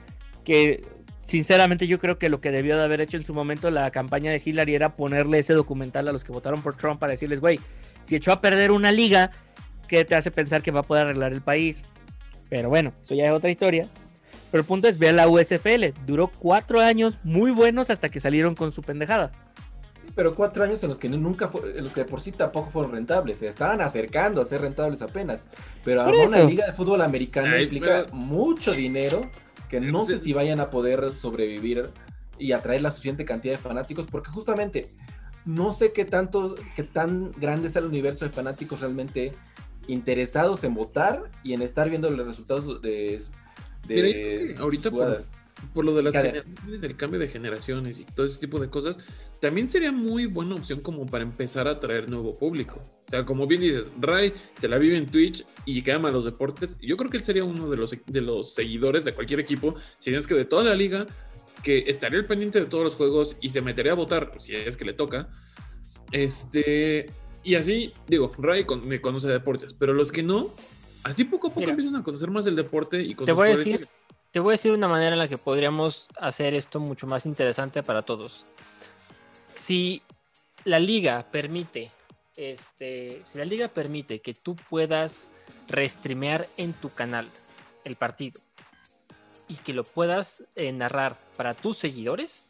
que sinceramente yo creo que lo que debió de haber hecho en su momento la campaña de Hillary era ponerle ese documental a los que votaron por Trump para decirles, güey, si echó a perder una liga, ¿qué te hace pensar que va a poder arreglar el país? Pero bueno, eso ya es otra historia. Pero el punto es, ve a la USFL. Duró cuatro años muy buenos hasta que salieron con su pendejada. Pero cuatro años en los que nunca fue- en los que de por sí tampoco fueron rentables, se estaban acercando a ser rentables apenas. Pero ahora una liga de fútbol americano Ay, implica pero- mucho dinero que no sé Sí. si vayan a poder sobrevivir y atraer la suficiente cantidad de fanáticos, porque justamente no sé qué tanto, qué tan grande es el universo de fanáticos realmente interesados en votar y en estar viendo los resultados de, de Mira, yo creo que ahorita por-. Por lo de las Cada- generaciones, el cambio de generaciones y todo ese tipo de cosas, también sería muy buena opción como para empezar a atraer nuevo público. O sea, como bien dices, Ray se la vive en Twitch y que ama los deportes. Yo creo que él sería uno de los, de los seguidores de cualquier equipo, si no es que de toda la liga, que estaría al pendiente de todos los juegos y se metería a votar, si es que le toca. Este, y así, digo, Ray con- me conoce de deportes, pero los que no, así poco a poco Mira. empiezan a conocer más el deporte y cosas Te voy a decir, te voy a decir una manera en la que podríamos hacer esto mucho más interesante para todos. Si la liga permite, este, si la liga permite que tú puedas restreamear en tu canal el partido y que lo puedas eh, narrar para tus seguidores,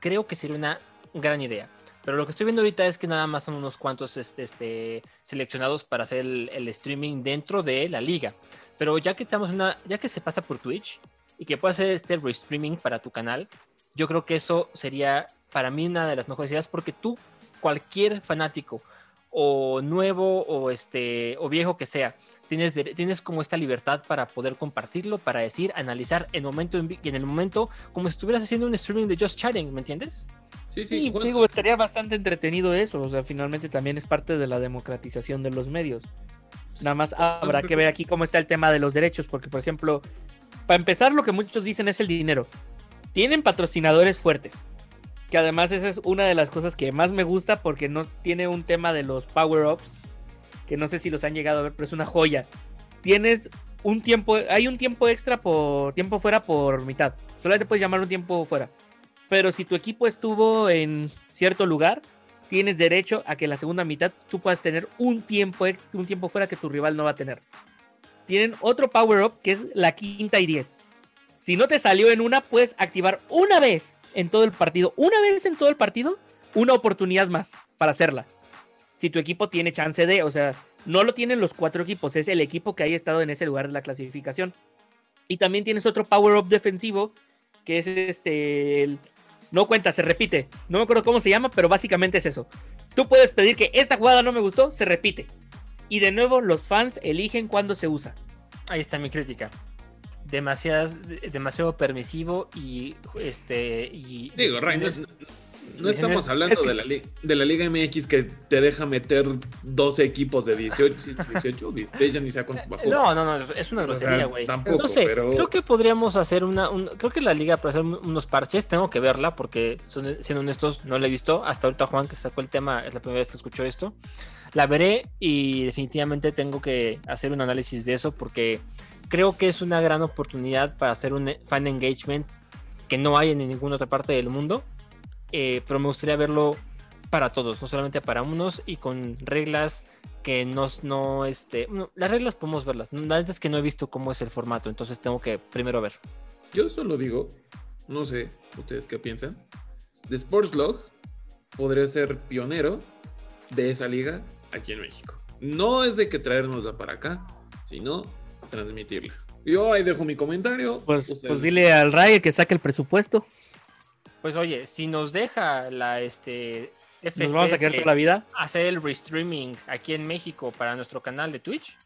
creo que sería una gran idea. Pero lo que estoy viendo ahorita es que nada más son unos cuantos este, este, seleccionados para hacer el, streaming dentro de la liga. Pero ya que estamos en una, ya que se pasa por Twitch y que puedas hacer este restreaming para tu canal, yo creo que eso sería para mí una de las mejores ideas porque tú, cualquier fanático o nuevo o este o viejo que sea, tienes, tienes como esta libertad para poder compartirlo, para decir, analizar en, momento en el momento como si estuvieras haciendo un streaming de Just Chatting, ¿me entiendes? Sí, sí, Sí, bueno, digo, estaría bastante entretenido eso. O sea, finalmente también es parte de la democratización de los medios. Nada más habrá que ver aquí cómo está el tema de los derechos, porque, por ejemplo, para empezar, lo que muchos dicen es el dinero. Tienen patrocinadores fuertes, que además esa es una de las cosas que más me gusta porque no tiene un tema de los power-ups, que no sé si los han llegado a ver, pero es una joya. Tienes un tiempo, hay un tiempo extra por tiempo fuera por mitad. Solamente puedes llamar un tiempo fuera. Pero si tu equipo estuvo en cierto lugar, tienes derecho a que la segunda mitad tú puedas tener un tiempo, un tiempo fuera que tu rival no va a tener. Tienen otro power up que es la quinta y 10. Si no te salió en una, puedes activar una vez en todo el partido, una vez en todo el partido, una oportunidad más para hacerla. Si tu equipo tiene chance de, o sea, no lo tienen los cuatro equipos, es el equipo que haya estado en ese lugar de la clasificación. Y también tienes otro power up defensivo, que es este, no cuenta, se repite. No me acuerdo cómo se llama, pero básicamente es eso. Tú puedes pedir que esta jugada no me gustó, se repite. Y de nuevo, los fans eligen cuándo se usa. Ahí está mi crítica. Demasiadas, de- demasiado permisivo y este y Digo, no, decisiones- no estamos hablando es que- de, la li- de la Liga MX que te deja meter 12 equipos de 18, sí, 18, 16, ya ni sé cuántos bajó. No, no, no, es una O sea, grosería, güey. tampoco, no sé, pero- creo que podríamos hacer una, un- creo que la liga para hacer un- unos parches, tengo que verla porque son- siendo honestos, no la he visto. Hasta ahorita Juan que sacó el tema, es la primera vez que escucho esto. La veré y definitivamente tengo que hacer un análisis de eso porque creo que es una gran oportunidad para hacer un fan engagement que no hay en ninguna otra parte del mundo. Eh, pero me gustaría verlo para todos, no solamente para unos y con reglas que no, no este, no, las reglas podemos verlas. La verdad es que no he visto cómo es el formato, entonces tengo que primero ver. Yo solo digo, no sé, ustedes qué piensan, de Sportslog podría ser pionero de esa liga aquí en México. No es de que traernosla para acá, sino transmitirla. Yo ahí dejo mi comentario. Pues, pues dile al Ray que saque el presupuesto. Pues oye, si nos deja la este FC Nos vamos a quedar toda la vida. hacer el restreaming aquí en México para nuestro canal de Twitch,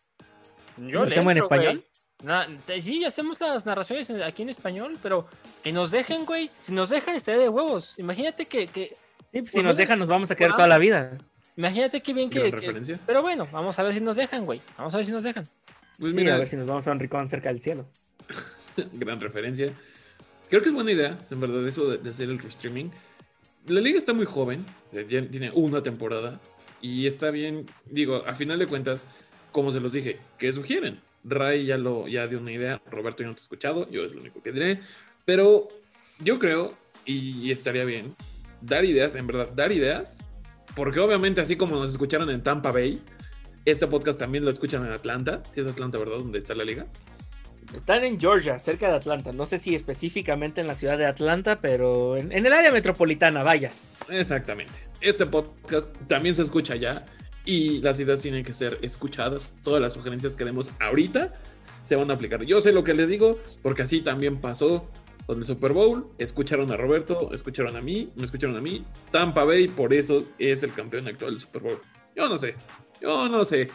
yo ¿Lo le hacemos en entro, güey. español? Na- sí, hacemos las narraciones en- aquí en español, pero que nos dejen, güey. Si nos dejan, estaría de huevos. Imagínate que, que Sí, pues, si nos dejan, nos vamos a quedar Ah. toda la vida. imagínate qué bien que, Gran que- referencia. Pero bueno, vamos a ver si nos dejan, güey. Vamos a ver si nos dejan. Pues Sí, mira, a ver si nos vamos a un rincón cerca del cielo. gran referencia. Creo que es buena idea, en verdad, eso de, de hacer el restreaming. La liga está muy joven, ya tiene una temporada y está bien, digo, a final de cuentas, como se los dije, ¿qué sugieren? Ray ya lo ya dio una idea, Roberto yo no te he escuchado, yo es lo único que diré, pero yo creo y estaría bien dar ideas, en verdad, dar ideas, porque obviamente así como nos escucharon en Tampa Bay, este podcast también lo escuchan en Atlanta, si es Atlanta, ¿verdad? Donde está la liga. Están en Georgia, cerca de Atlanta. No sé si específicamente en la ciudad de Atlanta, pero en, el área metropolitana, vaya. Exactamente. Este podcast también se escucha ya y las ideas tienen que ser escuchadas. Todas las sugerencias que demos ahorita se van a aplicar. Yo sé lo que les digo porque así también pasó con el Super Bowl. Escucharon a Roberto, escucharon a mí, me escucharon a mí. Tampa Bay por eso es el campeón actual del Super Bowl. Yo no sé. Yo no sé.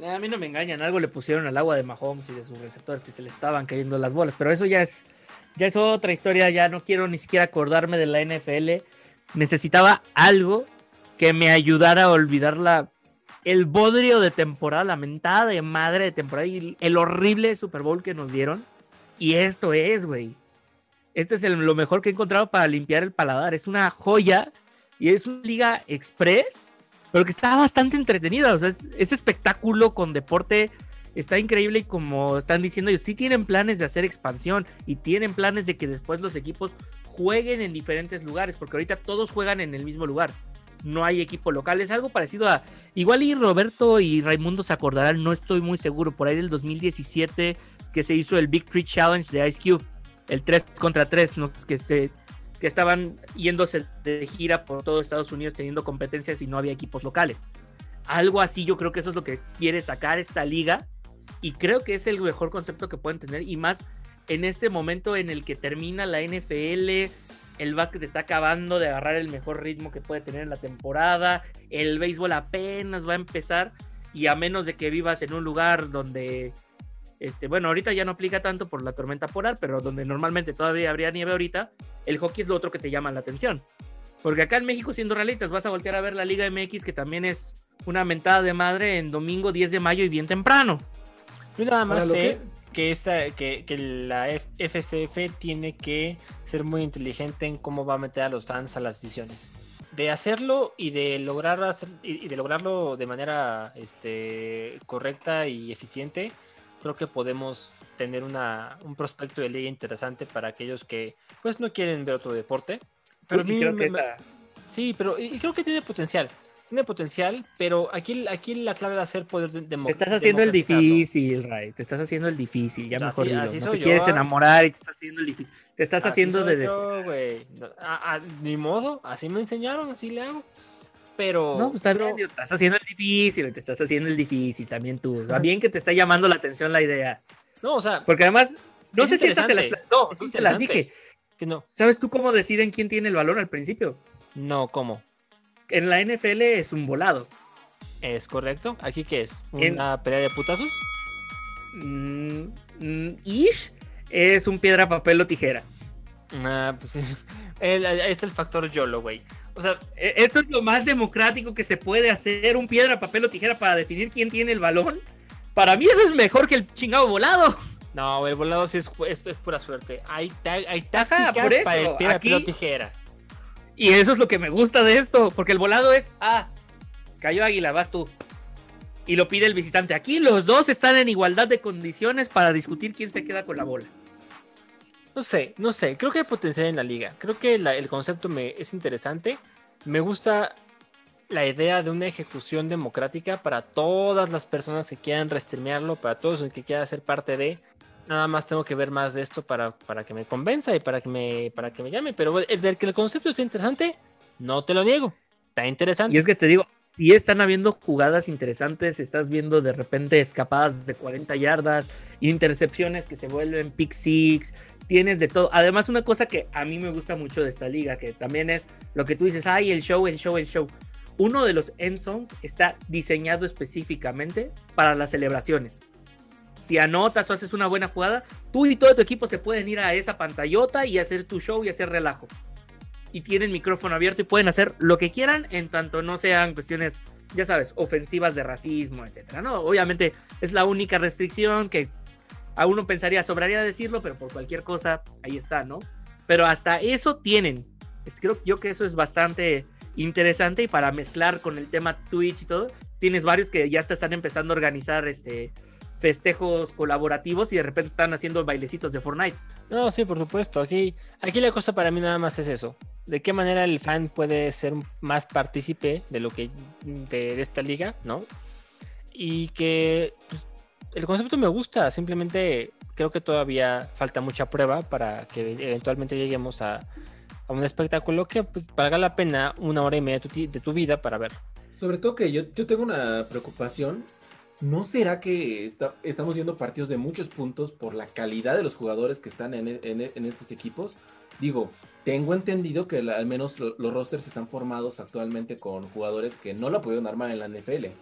Eh, A mí no me engañan, algo le pusieron al agua de Mahomes y de sus receptores que se le estaban cayendo las bolas, pero eso ya es, ya es otra historia, ya no quiero ni siquiera acordarme de la NFL. Necesitaba algo que me ayudara a olvidar la, el bodrio de temporada, la mentada de madre de temporada y el horrible Super Bowl que nos dieron. Y esto es, güey. Este es el- lo mejor que he encontrado para limpiar el paladar. Es una joya y es una liga express pero que está bastante entretenida. O sea, es- espectáculo con deporte está increíble y como están diciendo ellos, sí tienen planes de hacer expansión y tienen planes de que después los equipos jueguen en diferentes lugares, porque ahorita todos juegan en el mismo lugar. No hay equipo local, es algo parecido a... Igual y Roberto y Raimundo se acordarán, no estoy muy seguro, por ahí del 2017 que se hizo el Big Three Challenge de Ice Cube, el 3 contra 3, ¿no? que se que estaban yéndose de gira por todo Estados Unidos teniendo competencias y no había equipos locales. Algo así yo creo que eso es lo que quiere sacar esta liga y creo que es el mejor concepto que pueden tener y más en este momento en el que termina la NFL, el básquet está acabando de agarrar el mejor ritmo que puede tener en la temporada, el béisbol apenas va a empezar y a menos de que vivas en un lugar donde este, bueno, ahorita ya no aplica tanto por la tormenta polar, pero donde normalmente todavía habría nieve ahorita, el hockey es lo otro que te llama la atención. Porque acá en México, siendo realistas, vas a voltear a ver la Liga MX, que también es una mentada de madre en domingo 10 de mayo y bien temprano. Yo nada más sé que, esta, que, que la F- FCF tiene que ser muy inteligente en cómo va a meter a los fans a las decisiones. De hacerlo y de lograr hacer- y y de lograrlo de manera este, correcta y eficiente, creo que podemos tener una, un prospecto de liga interesante para aquellos que pues no quieren ver otro deporte. Pero a mí creo me- que esta- Sí, pero y creo que tiene potencial. Tiene potencial, pero aquí, aquí la clave va a ser poder de- te demo- estás haciendo el difícil, Ray. Te estás haciendo el difícil, ya Así- mejor así No te yo, quieres enamorar y te estás haciendo el difícil. Te estás Así haciendo de... yo. No, a- a- ni modo, así me enseñaron, así le hago. Pero. No, pues está bien, estás haciendo el difícil, te estás haciendo el difícil también tú. Está bien que te está llamando la atención la idea. No, o sea, Porque además, no Es sé si estas se las... No, es se las dije. que no. ¿Sabes tú cómo deciden quién tiene el balón al principio? No, ¿cómo? En la NFL es un volado. ¿Es correcto? ¿Aquí qué es? En- ¿Una pelea de putazos? Mm, mm, ish es un piedra, papel o tijera. Ah, pues sí. El- ahí está el factor YOLO, güey. O sea, E- Esto es lo más democrático que se puede hacer, un piedra, papel o tijera para definir quién tiene el balón. Para mí eso es mejor que el chingado volado. no, el volado sí es, es, es pura suerte. Hay, hay Ajá, tácticas por eso, para el piedra, aquí- papel o tijera. Y eso es lo que me gusta de esto, porque el volado es, ah, cayó águila, vas tú. Y lo pide el visitante. Aquí los dos están en igualdad de condiciones para discutir quién se queda con la bola. No sé, no sé. Creo que hay potencial en la liga. Creo que el concepto me es interesante. Me gusta la idea de una ejecución democrática para todas las personas que quieran restreamearlo, para todos los que quieran ser parte de. Nada más tengo que ver más de esto para, para que me convenza y para que me, para que me llame. Pero el del que el concepto está interesante, no te lo niego. Está interesante. Y es que te digo, si están habiendo jugadas interesantes, estás viendo de repente escapadas de 40 yardas, intercepciones que se vuelven pick six, tienes de todo. Además, una cosa que a mí me gusta mucho de esta liga, que también es lo que tú dices, ay, el show, el show, el show. Uno de los end zones está diseñado específicamente para las celebraciones. Si anotas o haces una buena jugada, tú y todo tu equipo se pueden ir a esa pantallota y hacer tu show y hacer relajo. Y tienen micrófono abierto y pueden hacer lo que quieran en tanto no sean cuestiones, ya sabes, ofensivas de racismo, etcétera. No, obviamente es la única restricción que a uno pensaría, sobraría decirlo, pero por cualquier cosa, ahí está, ¿no? Pero hasta eso tienen. Creo yo que eso es bastante interesante y para mezclar con el tema Twitch y todo, tienes varios que ya te están empezando a organizar este festejos colaborativos y de repente están haciendo bailecitos de Fortnite. No, sí, por supuesto. Aquí, aquí la cosa para mí nada más es eso. ¿De qué manera el fan puede ser más partícipe de lo que de, de esta liga, no? Y que pues, el concepto me gusta. Simplemente creo que todavía falta mucha prueba para que eventualmente lleguemos a, a un espectáculo que pues, valga la pena una hora y media de tu, de tu vida para ver. Sobre todo que yo, yo tengo una preocupación. ¿No será que está- estamos viendo partidos de muchos puntos por la calidad de los jugadores que están en, e- e- estos equipos? Digo, tengo entendido que al menos lo- los rosters están formados actualmente con jugadores que no la pudieron armar en la NFL.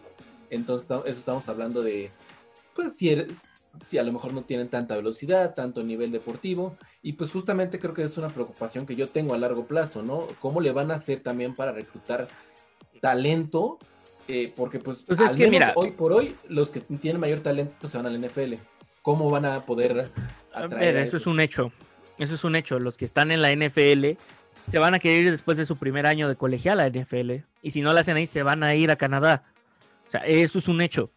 Entonces, eso estamos hablando de, pues, si, si a lo mejor no tienen tanta velocidad, tanto nivel deportivo. Y pues justamente creo que es una preocupación que yo tengo a largo plazo, ¿no? ¿Cómo le van a hacer también para reclutar talento? Eh, porque pues, Pues es al que, menos mira- hoy por hoy los que tienen mayor talento se van al NFL. ¿Cómo van a poder A atraer ver, a eso es un hecho. Eso es un hecho. Los que están en la NFL se van a querer ir después de su primer año de colegial a la NFL. Y si no lo hacen ahí, se van a ir a Canadá. O sea, eso es un hecho.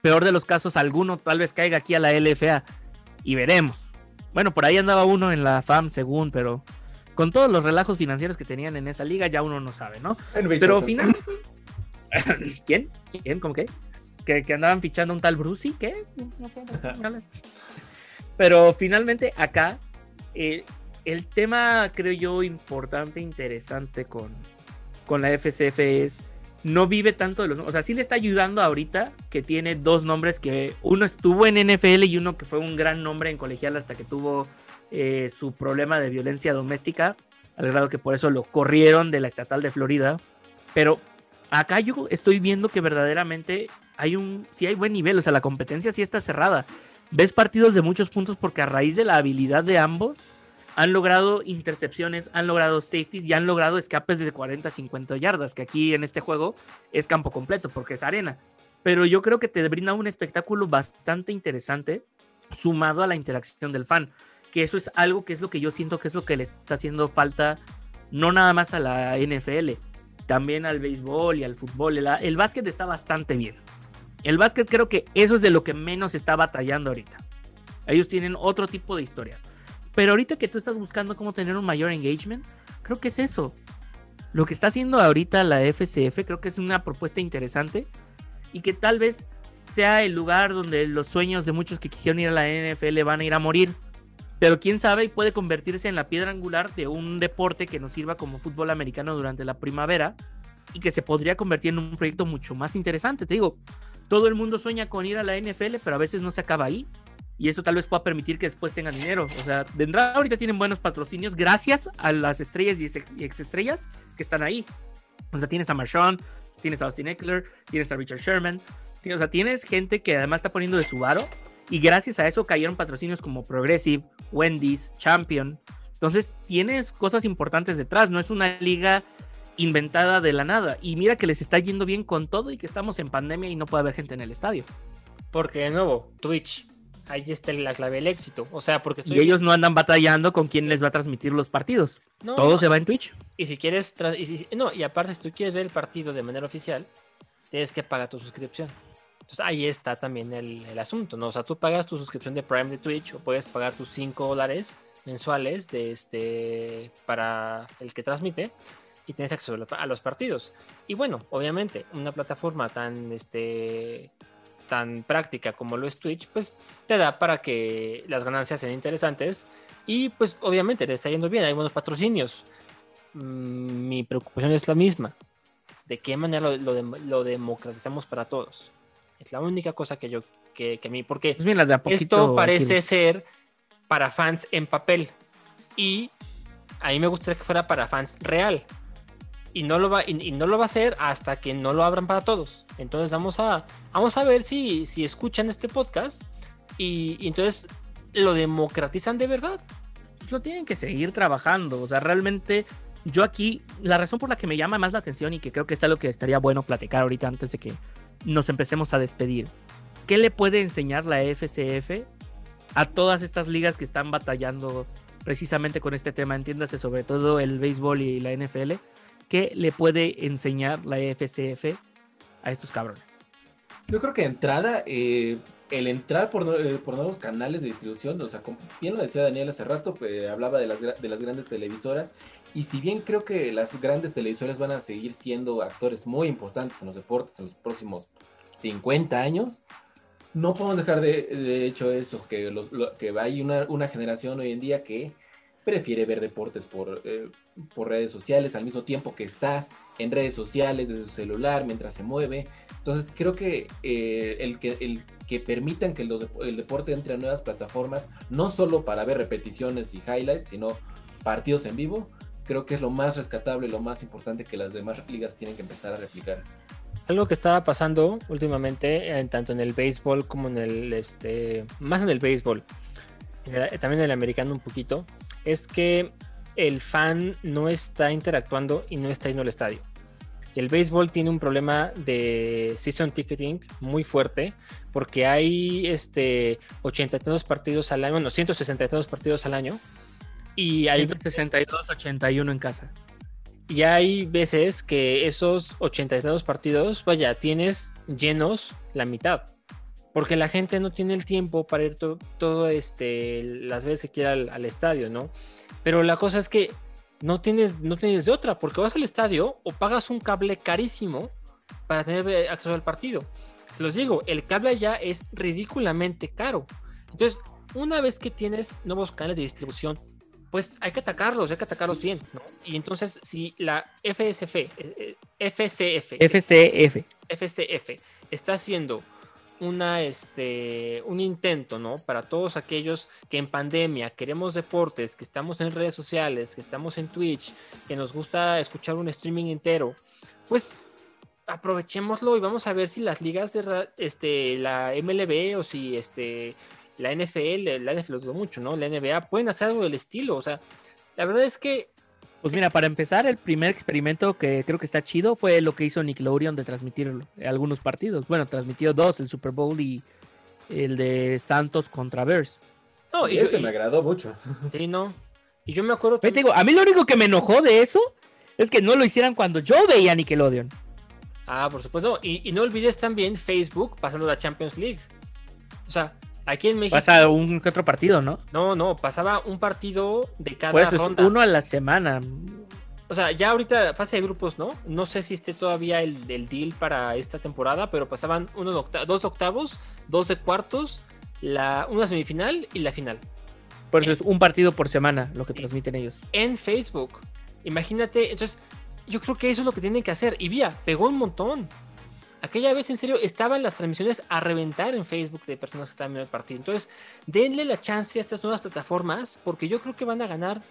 Peor de los casos, alguno tal vez caiga aquí a la LFA. Y veremos. Bueno, por ahí andaba uno en la FAM, según, pero con todos los relajos financieros que tenían en esa liga, ya uno no sabe, ¿no? Pero final. ¿Quién? ¿Quién? ¿Cómo qué? ¿Que, que andaban fichando un tal Brucey? ¿Qué? No sé, no sé. Pero finalmente acá, eh, el tema, creo yo, importante, interesante con, con la FCF es. No vive tanto de los. O sea, sí le está ayudando ahorita que tiene dos nombres que uno estuvo en NFL y uno que fue un gran nombre en colegial hasta que tuvo eh, su problema de violencia doméstica, al grado que por eso lo corrieron de la estatal de Florida. Pero acá yo estoy viendo que verdaderamente hay un, sí hay buen nivel, o sea, la competencia sí está cerrada. Ves partidos de muchos puntos porque a raíz de la habilidad de ambos han logrado intercepciones, han logrado safeties y han logrado escapes de 40, 50 yardas, que aquí en este juego es campo completo porque es arena. Pero yo creo que te brinda un espectáculo bastante interesante sumado a la interacción del fan, que eso es algo que es lo que yo siento que es lo que le está haciendo falta no nada más a la NFL, también al béisbol y al fútbol. El, el básquet está bastante bien. El básquet creo que eso es de lo que menos está batallando ahorita. Ellos tienen otro tipo de historias. Pero ahorita que tú estás buscando cómo tener un mayor engagement, creo que es eso. Lo que está haciendo ahorita la FCF creo que es una propuesta interesante y que tal vez sea el lugar donde los sueños de muchos que quisieron ir a la NFL van a ir a morir. Pero quién sabe y puede convertirse en la piedra angular de un deporte que nos sirva como fútbol americano durante la primavera y que se podría convertir en un proyecto mucho más interesante. Te digo, todo el mundo sueña con ir a la NFL, pero a veces no se acaba ahí. Y eso tal vez pueda permitir que después tengan dinero. O sea, entrada ahorita tienen buenos patrocinios gracias a las estrellas y ex- y exestrellas que están ahí. O sea, tienes a Marshawn, tienes a Austin Eckler, tienes a Richard Sherman. o sea, tienes gente que además está poniendo de su varo. Y gracias a eso cayeron patrocinios como Progressive, Wendy's, Champion. Entonces tienes cosas importantes detrás. No es una liga inventada de la nada. Y mira que les está yendo bien con todo y que estamos en pandemia y no puede haber gente en el estadio. Porque, de nuevo, Twitch. Ahí está la clave del éxito. O sea, porque Y ellos no andan batallando con quién les va a transmitir los partidos. No, Todo se va en Twitch. Y si quieres, y si- no, y aparte, si tú quieres ver el partido de manera oficial, tienes que pagar tu suscripción. Entonces ahí está también el, el asunto, ¿no? O sea, tú pagas tu suscripción de Prime de Twitch o puedes pagar tus 5 dólares mensuales de este para el que transmite y tienes acceso a los partidos. Y bueno, obviamente, una plataforma tan este tan práctica como lo es Twitch, pues te da para que las ganancias sean interesantes y pues obviamente le está yendo bien, hay buenos patrocinios. Mm, mi preocupación es la misma. ¿De qué manera lo, lo lo democratizamos para todos? Es la única cosa que yo, que, que a mí, porque Pues mira, de a poquito esto parece aquí- ser para fans en papel y a mí me gustaría que fuera para fans real. Y no, lo va, y, y no lo va a hacer hasta que no lo abran para todos. Entonces vamos a, vamos a ver si, si escuchan este podcast y, y entonces lo democratizan de verdad. pues lo tienen que seguir trabajando. O sea, realmente yo aquí, la razón por la que me llama más la atención y que creo que es algo que estaría bueno platicar ahorita antes de que nos empecemos a despedir. ¿Qué le puede enseñar la FCF a todas estas ligas que están batallando precisamente con este tema? Entiéndase sobre todo el béisbol y la NFL. ¿Qué le puede enseñar la FCF a estos cabrones? Yo creo que de entrada, eh, el entrar eh, por nuevos canales de distribución, o sea, como bien lo decía Daniel hace rato, pues, hablaba de las grandes televisoras, y si bien creo que las grandes televisoras van a seguir siendo actores muy importantes en los deportes en los próximos 50 años, no podemos dejar de, de hecho eso, que, lo- lo- que hay una, una generación hoy en día que prefiere ver deportes por, eh, por redes sociales al mismo tiempo que está en redes sociales desde su celular mientras se mueve. Entonces creo que eh, el que el que permitan que dep- el deporte entre a nuevas plataformas, no solo para ver repeticiones y highlights, sino partidos en vivo, creo que es lo más rescatable, lo más importante que las demás ligas tienen que empezar a replicar. Algo que estaba pasando últimamente, en- tanto en el béisbol como en el, este, más en el béisbol, el- también en el americano un poquito, es que el fan no está interactuando y no está yendo al estadio. El béisbol tiene un problema de season ticketing muy fuerte porque hay este 82 partidos al año, bueno, 162 partidos al año y hay 62, 81 en casa. y hay veces que esos 82 partidos, vaya, tienes llenos la mitad. Porque la gente no tiene el tiempo para ir to- todo este, las veces que quiera al, al estadio, ¿no? Pero la cosa es que no tienes, no tienes de otra, porque vas al estadio o pagas un cable carísimo para tener eh, acceso al partido. Se los digo, el cable allá es ridículamente caro. Entonces, una vez que tienes nuevos canales de distribución, pues hay que atacarlos, hay que atacarlos bien, ¿no? Y entonces, si la FSF, FCF, FCF. FCF está haciendo una, este, un intento, ¿no? Para todos aquellos que en pandemia queremos deportes, que estamos en redes sociales, que estamos en Twitch, que nos gusta escuchar un streaming entero, pues aprovechémoslo y vamos a ver si las ligas de este, la MLB o si este, la NFL, la NFL lo dudo mucho, ¿no? La NBA pueden hacer algo del estilo, o sea, la verdad es que Pues mira, para empezar, el primer experimento que creo que está chido fue lo que hizo Nickelodeon de transmitir algunos partidos. Bueno, transmitió dos, el Super Bowl y el de Santos contra Bears. no, y Y yo- ese y- me agradó mucho. sí, no. Y yo me acuerdo Ve, te digo, a mí lo único que me enojó de eso es que no lo hicieran cuando yo veía Nickelodeon. Ah, por supuesto. Y, y no olvides también Facebook pasando la Champions League. O sea, aquí en México. Pasa un que otro partido, ¿no? No, no, pasaba un partido de cada Pues es ronda. uno a la semana. O sea, ya ahorita fase de grupos, ¿no? No sé si esté todavía el, el deal para esta temporada, pero pasaban uno de octa- dos de octavos, dos de cuartos, la, una semifinal y la final. Por eso es un partido por semana lo que transmiten ellos. En Facebook. Imagínate, entonces, yo creo que eso es lo que tienen que hacer. Y vía, pegó un montón. Aquella vez, en serio, estaban las transmisiones a reventar en Facebook de personas que estaban viendo el partido. Entonces, denle la chance a estas nuevas plataformas, porque yo creo que van a ganar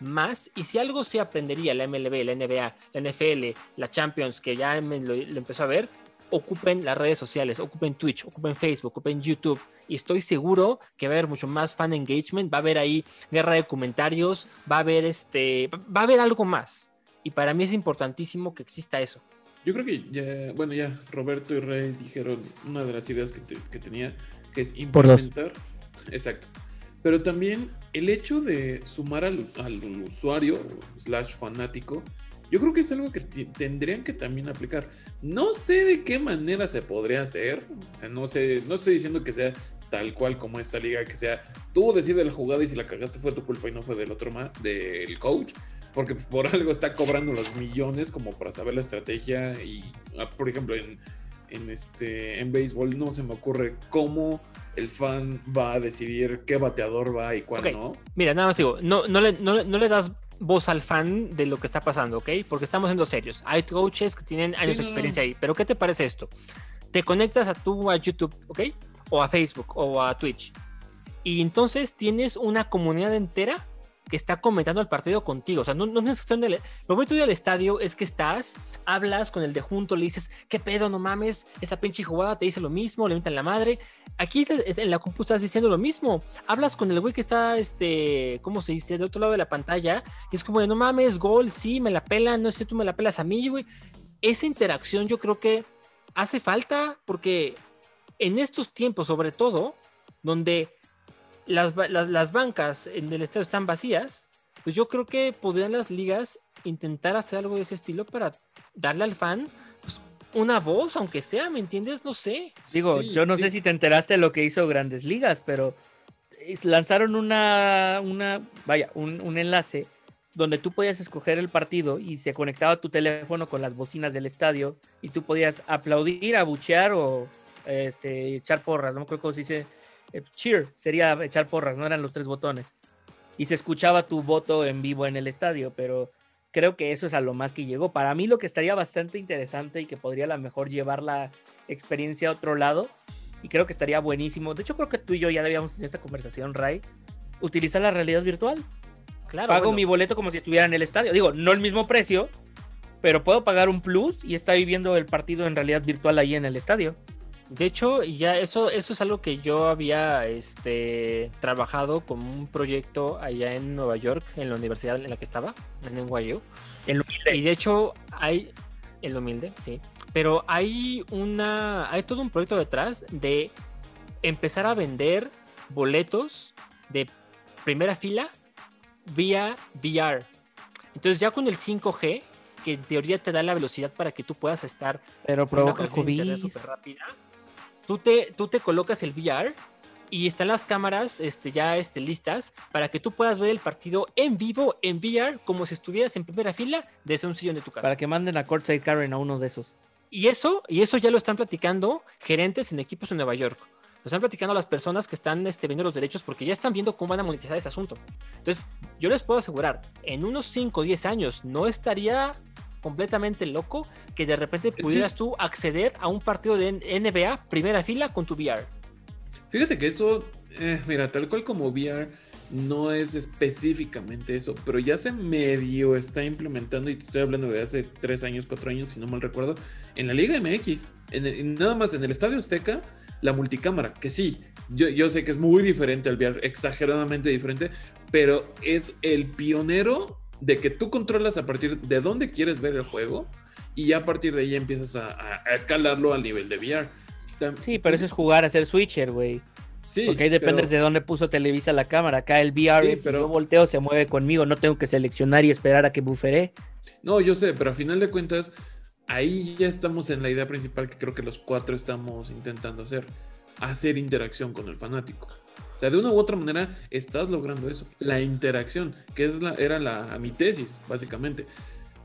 más. Y si algo se aprendería la MLB, la NBA, la NFL, la Champions, que ya me lo, lo empezó a ver, ocupen las redes sociales, ocupen Twitch, ocupen Facebook, ocupen YouTube. Y estoy seguro que va a haber mucho más fan engagement, va a haber ahí guerra de comentarios, va a haber este, va a haber algo más. Y para mí es importantísimo que exista eso. Yo creo que ya, bueno, ya Roberto y Rey dijeron una de las ideas que, te- que tenía, que es implementar. Exacto. Pero también el hecho de sumar al, al usuario, slash fanático, yo creo que es algo que tendrían que también aplicar. No sé de qué manera se podría hacer. No sé, no estoy diciendo que sea tal cual como esta liga, que sea tú decides la jugada y si la cagaste fue tu culpa y no fue del otro más, del coach porque por algo está cobrando los millones como para saber la estrategia y ah, por ejemplo en, en este en béisbol no se me ocurre cómo el fan va a decidir qué bateador va y cuál no Mira, nada más digo, no, no, le, no, le- no le das voz al fan de lo que está pasando, ¿ok? Porque estamos siendo serios. Hay coaches que tienen años Sí, de no, experiencia no. ahí. Pero ¿qué te parece esto? Te conectas a tú a YouTube, ¿ok? O a Facebook o a Twitch. Y entonces tienes una comunidad entera que está comentando el partido contigo. O sea, no, no es cuestión del. Lo bonito del estadio es que estás, hablas con el de junto, le dices, ¿qué pedo? No mames, esta pinche jugada te dice lo mismo, le invitan la madre. Aquí en la compu estás diciendo lo mismo. Hablas con el güey que está, este, ¿cómo se dice? De otro lado de la pantalla. Y es como de, no mames, gol, sí, me la pelan, no sé, tú me la pelas a mí, güey. Esa interacción yo creo que hace falta porque en estos tiempos, sobre todo, donde las, las, las bancas en el estadio están vacías, pues yo creo que podrían las ligas intentar hacer algo de ese estilo para darle al fan pues, una voz, aunque sea, ¿me entiendes? No sé. Digo, Sí, yo no sí. sé si te enteraste de lo que hizo Grandes Ligas, pero lanzaron una, una vaya, un, un enlace donde tú podías escoger el partido y se conectaba tu teléfono con las bocinas del estadio y tú podías aplaudir, abuchear o este, echar porras, no me acuerdo cómo se dice, cheer, sería echar porras, no eran los tres botones. Y se escuchaba tu voto en vivo en el estadio, pero creo que eso es a lo más que llegó. Para mí lo que estaría bastante interesante y que podría a lo mejor llevar la experiencia a otro lado, y creo que estaría buenísimo. De hecho, creo que tú y yo ya debíamos tener esta conversación, Ray. Utilizar la realidad virtual. Claro. Pago bueno, mi boleto como si estuviera en el estadio. Digo, no el mismo precio, pero puedo pagar un plus y estar viviendo el partido en realidad virtual ahí en el estadio. De hecho, y ya eso, eso es algo que yo había este, trabajado con un proyecto allá en Nueva York, en la universidad en la que estaba, en NYU. En lo humilde. Y de hecho, hay el humilde, sí. Pero hay una. Hay todo un proyecto detrás de empezar a vender boletos de primera fila vía VR. Entonces, ya con el 5G, que en teoría te da la velocidad para que tú puedas estar Pero una provoca internet COVID. súper rápida, tú te, tú te colocas el VR y están las cámaras este, ya este, listas para que tú puedas ver el partido en vivo, en VR, como si estuvieras en primera fila desde un sillón de tu casa. Para que manden a Courtside Karen a uno de esos. Y eso, y eso ya lo están platicando gerentes en equipos en Nueva York. Lo están platicando las personas que están este, viendo los derechos porque ya están viendo cómo van a monetizar ese asunto. Entonces, yo les puedo asegurar, en unos 5 o 10 años no estaría completamente loco que de repente pudieras tú acceder a un partido de NBA primera fila con tu VR. Fíjate que eso, eh, mira, tal cual como VR, no es específicamente eso, pero ya se medio está implementando, y te estoy hablando de hace tres años, cuatro años, si no mal recuerdo, en la Liga MX, en el- en- nada más en el Estadio Azteca, la multicámara, que sí, yo, yo sé que es muy diferente al VR, exageradamente diferente, pero es el pionero de que tú controlas a partir de dónde quieres ver el juego y ya a partir de ahí empiezas a, a- a escalarlo al nivel de VR. Sí, pero eso es jugar a ser switcher, güey. Sí, Porque ahí depende pero- de dónde puso Televisa la cámara. Acá el VR, Sí, si pero- yo volteo, se mueve conmigo. No tengo que seleccionar y esperar a que buferé. No, yo sé, pero a final de cuentas, ahí ya estamos en la idea principal que creo que los cuatro estamos intentando hacer, hacer interacción con el fanático. O sea, de una u otra manera estás logrando eso, la interacción, que es la, era la, mi tesis, básicamente.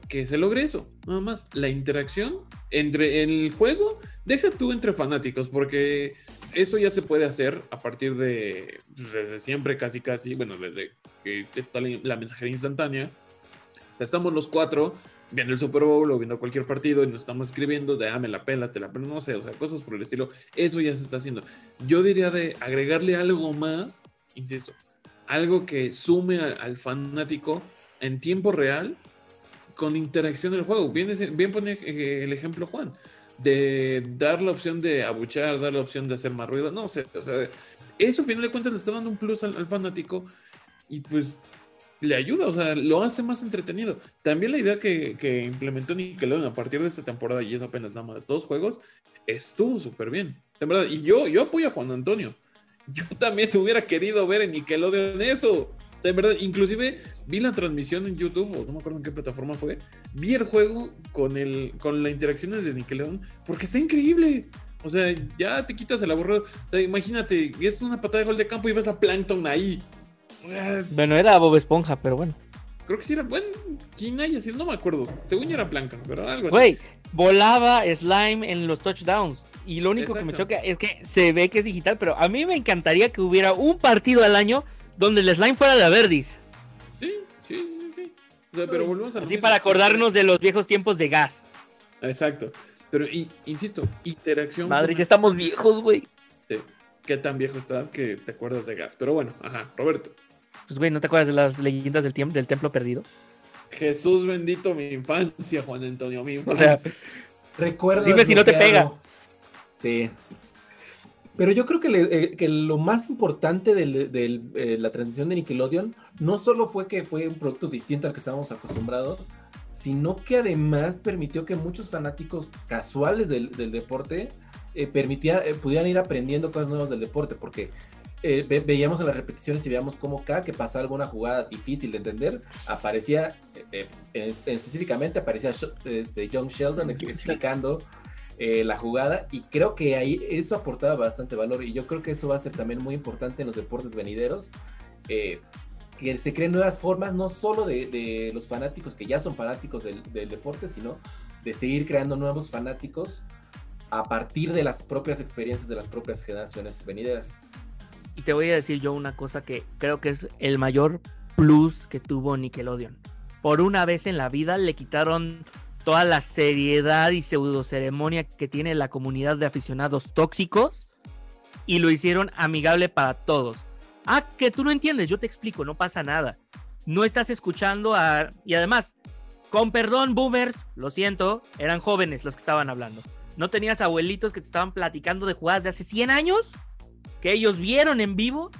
Que se logre eso, nada más. La interacción entre el juego, deja tú entre fanáticos, porque eso ya se puede hacer a partir de pues, desde siempre, casi casi, bueno, desde que está la, mensajería instantánea. O sea, estamos los cuatro viendo el Super Bowl o viendo cualquier partido y nos estamos escribiendo de, ah, me la pelas, te la pelas, no sé, o sea, cosas por el estilo. Eso ya se está haciendo. Yo diría de agregarle algo más, insisto, algo que sume al fanático en tiempo real con interacción del juego. Bien, bien pone eh, el ejemplo Juan, de dar la opción de abuchar, dar la opción de hacer más ruido, no sé, o sea, eso a final de cuentas le está dando un plus al, al fanático y pues le ayuda, o sea, lo hace más entretenido. También la idea que, que implementó Nickelodeon a partir de esta temporada, y es apenas nada más dos juegos, estuvo súper bien. En verdad, y yo, yo apoyo a Juan Antonio. Yo también te hubiera querido ver en Nickelodeon eso. O sea, en verdad, inclusive vi la transmisión en YouTube, o no me acuerdo en qué plataforma fue. Vi el juego con, el, con las interacciones de Nickelodeon, porque está increíble. O sea, ya te quitas el aburrido. O sea, imagínate, es una patada de gol de campo y ves a Plankton ahí. Sea, Bueno, era Bob Esponja, pero bueno. Creo que sí era. ¿quién haya sido? No me acuerdo. Según yo era Plankton, pero algo así. Güey, volaba Slime en los touchdowns. Y lo único que me choca es que se ve que es digital, pero a mí me encantaría que hubiera un partido al año donde el slime fuera de Verdis. Sí, sí, sí, sí. O sea, pero volvemos a Así para acordarnos de los viejos tiempos de gas. Exacto. Pero, y, insisto, interacción. Madre, con- ya estamos viejos, güey. ¿Qué tan viejo estás que te acuerdas de gas? Pero bueno, ajá, Roberto. Pues, güey, ¿no te acuerdas de las leyendas del, templo perdido? Jesús bendito mi infancia, Juan Antonio, mi O sea, infancia. Recuerda. Dime si no te desbloquearlo. Sí. Pero yo creo que, le- eh, que lo más importante de la transición de Nickelodeon no solo fue que fue un producto distinto al que estábamos acostumbrados, sino que además permitió que muchos fanáticos casuales del, del deporte eh, permitía, eh, pudieran ir aprendiendo cosas nuevas del deporte, porque eh, ve- veíamos en las repeticiones y veíamos cómo cada que pasaba alguna jugada difícil de entender, aparecía, eh, eh, en- específicamente aparecía este, John Sheldon ex- explicando eh, la jugada y creo que ahí eso aportaba bastante valor y yo creo que eso va a ser también muy importante en los deportes venideros. eh, que se creen nuevas formas, no solo de, de los fanáticos que ya son fanáticos del, del deporte, sino de seguir creando nuevos fanáticos a partir de las propias experiencias de las propias generaciones venideras. Y te voy a decir yo una cosa que creo que es el mayor plus que tuvo Nickelodeon. Por una vez en la vida le quitaron toda la seriedad y pseudo ceremonia que tiene la comunidad de aficionados tóxicos y lo hicieron amigable para todos. Ah, que tú no entiendes, yo te explico, no pasa nada. No estás escuchando a... Y además, con perdón, boomers, lo siento, eran jóvenes los que estaban hablando. ¿No tenías abuelitos que te estaban platicando de jugadas de hace 100 años? Que ellos vieron en vivo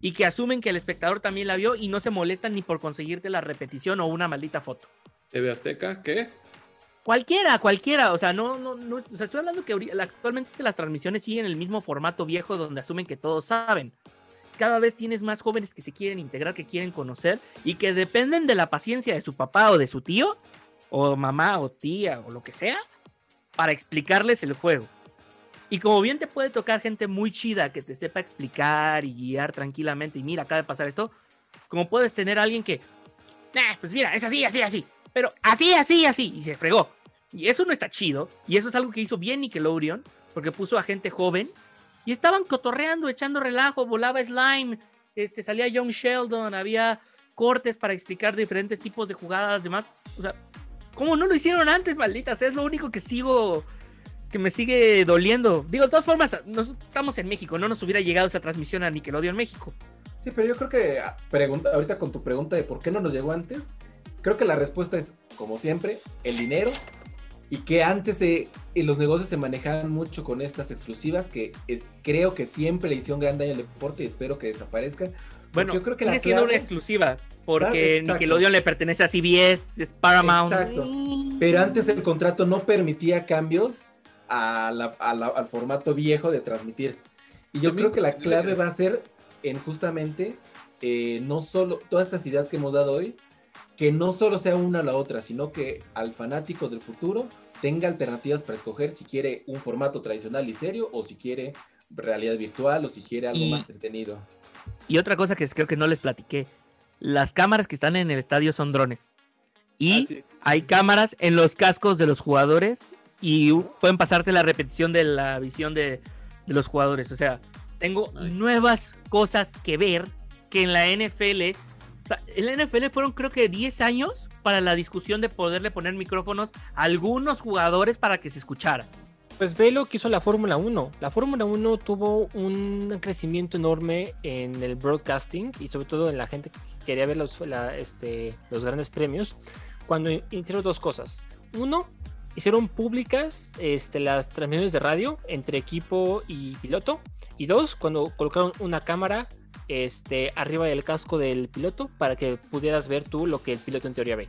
y que asumen que el espectador también la vio y no se molestan ni por conseguirte la repetición o una maldita foto. TV Azteca, ¿qué? Cualquiera, cualquiera, o sea, no, no, no, o sea, estoy hablando que actualmente las transmisiones siguen el mismo formato viejo donde asumen que todos saben. Cada vez tienes más jóvenes que se quieren integrar, que quieren conocer y que dependen de la paciencia de su papá o de su tío, o mamá o tía o lo que sea, para explicarles el juego. Y como bien te puede tocar gente muy chida que te sepa explicar y guiar tranquilamente, y mira, acaba de pasar esto, como puedes tener alguien que, "Nah, pues mira, es así, así, así, pero así, así, así, y se fregó. Y eso no está chido, y eso es algo que hizo bien Nickelodeon, porque puso a gente joven, y estaban cotorreando, echando relajo, volaba slime, este, salía Young Sheldon, había cortes para explicar diferentes tipos de jugadas, demás. O sea, ¿cómo no lo hicieron antes, malditas? Es lo único que sigo que me sigue doliendo. Digo, de todas formas, nos, estamos en México, no nos hubiera llegado esa transmisión a Nickelodeon México. Sí, pero yo creo que ah, pregunta, ahorita con tu pregunta de por qué no nos llegó antes, creo que la respuesta es, como siempre, el dinero y que antes se- en los negocios se manejaban mucho con estas exclusivas que es, creo que siempre le hicieron gran daño al deporte y espero que desaparezca. Bueno, yo creo que sigue la siendo una clave- exclusiva, porque exacto. Nickelodeon le pertenece a CBS, es Paramount. Exacto. Pero antes el contrato no permitía cambios a la- a la- al formato viejo de transmitir. Y yo También creo que la clave va a ser en justamente eh, no solo todas estas ideas que hemos dado hoy, que no solo sea una o la otra, sino que al fanático del futuro tenga alternativas para escoger si quiere un formato tradicional y serio o si quiere realidad virtual o si quiere algo Y- más entretenido. Y otra cosa que creo que no les platiqué, las cámaras que están en el estadio son drones. Y Ah, sí. hay cámaras en los cascos de los jugadores y pueden pasarte la repetición de la visión de, de los jugadores. O sea, tengo Nice. nuevas cosas que ver que en la NFL. O sea, en la NFL fueron creo que 10 años para la discusión de poderle poner micrófonos a algunos jugadores para que se escuchara. Pues ve lo que hizo la Fórmula 1. La Fórmula 1 tuvo un crecimiento enorme en el broadcasting y sobre todo en la gente que quería ver los, la- este, los grandes premios cuando hicieron dos cosas. Uno, hicieron públicas este, las transmisiones de radio entre equipo y piloto. Y dos, cuando colocaron una cámara este, arriba del casco del piloto para que pudieras ver tú lo que el piloto en teoría ve.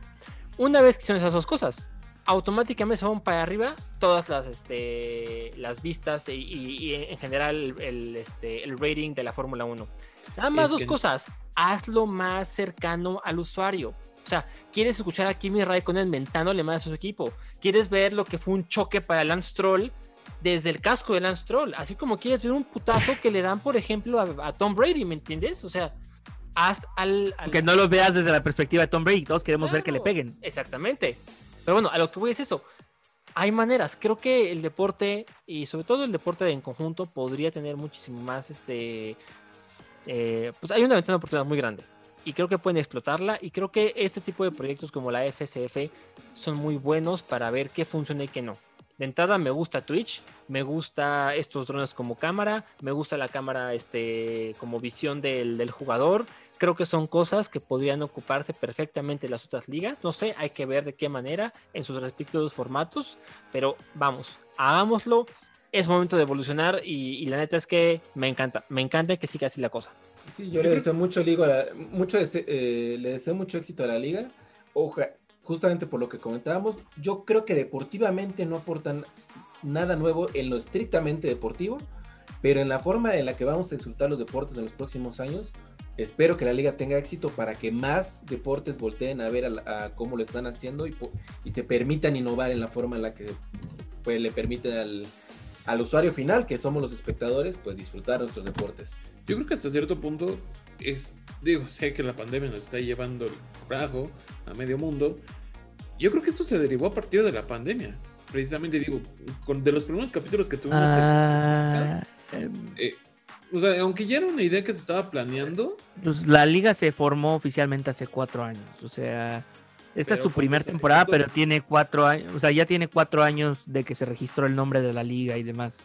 Una vez que hicieron esas dos cosas, automáticamente se van para arriba todas las, este, las vistas y, y- y en general el, este, el rating de la Fórmula 1. Nada más Es dos que- cosas. Hazlo más cercano al usuario. O sea, ¿quieres escuchar a Kimi Raikkonen mentando le más a su equipo? ¿Quieres ver lo que fue un choque para Lance Stroll desde el casco de Lance Stroll? Así como quieres ver un putazo que le dan, por ejemplo, a, a Tom Brady, ¿me entiendes? O sea, haz al... al- Que no lo veas desde la perspectiva de Tom Brady. Todos queremos ver que le peguen. Exactamente. Pero bueno, a lo que voy es eso. Hay maneras. Creo que el deporte, y sobre todo el deporte en conjunto, podría tener muchísimo más este. eh, pues hay una ventana de oportunidad muy grande. Y creo que pueden explotarla. Y creo que este tipo de proyectos como la FCF son muy buenos para ver qué funciona y qué no. De entrada me gusta Twitch, me gusta estos drones como cámara, me gusta la cámara este, como visión del, del jugador. Creo que son cosas que podrían ocuparse perfectamente las otras ligas. No sé, hay que ver de qué manera en sus respectivos formatos. Pero vamos, hagámoslo. Es momento de evolucionar y, y la neta es que me encanta. Me encanta que siga así la cosa. Sí, yo le deseo mucho, ligo a la- mucho dese- eh, le deseo mucho éxito a la liga. Oja, justamente por lo que comentábamos, yo creo que deportivamente no aportan nada nuevo en lo estrictamente deportivo, pero en la forma en la que vamos a disfrutar los deportes en los próximos años, espero que la liga tenga éxito para que más deportes volteen a ver a, a cómo lo están haciendo y se permitan innovar en la forma en la que pues, le permite al, al usuario final, que somos los espectadores, pues disfrutar nuestros deportes. Yo creo que hasta cierto punto es, digo, sé que la pandemia nos está llevando el bajo a medio mundo. Yo creo que esto se derivó a partir de la pandemia. Precisamente digo, con, de los primeros capítulos que tuvimos, Ah, eh, eh, o sea, aunque ya era una idea que se estaba planeando, pues la liga se formó oficialmente hace cuatro años. O sea, esta es su primera ¿cuántos temporada, pero tiene cuatro años. O sea, ya tiene cuatro años de que se registró el nombre de la liga y demás.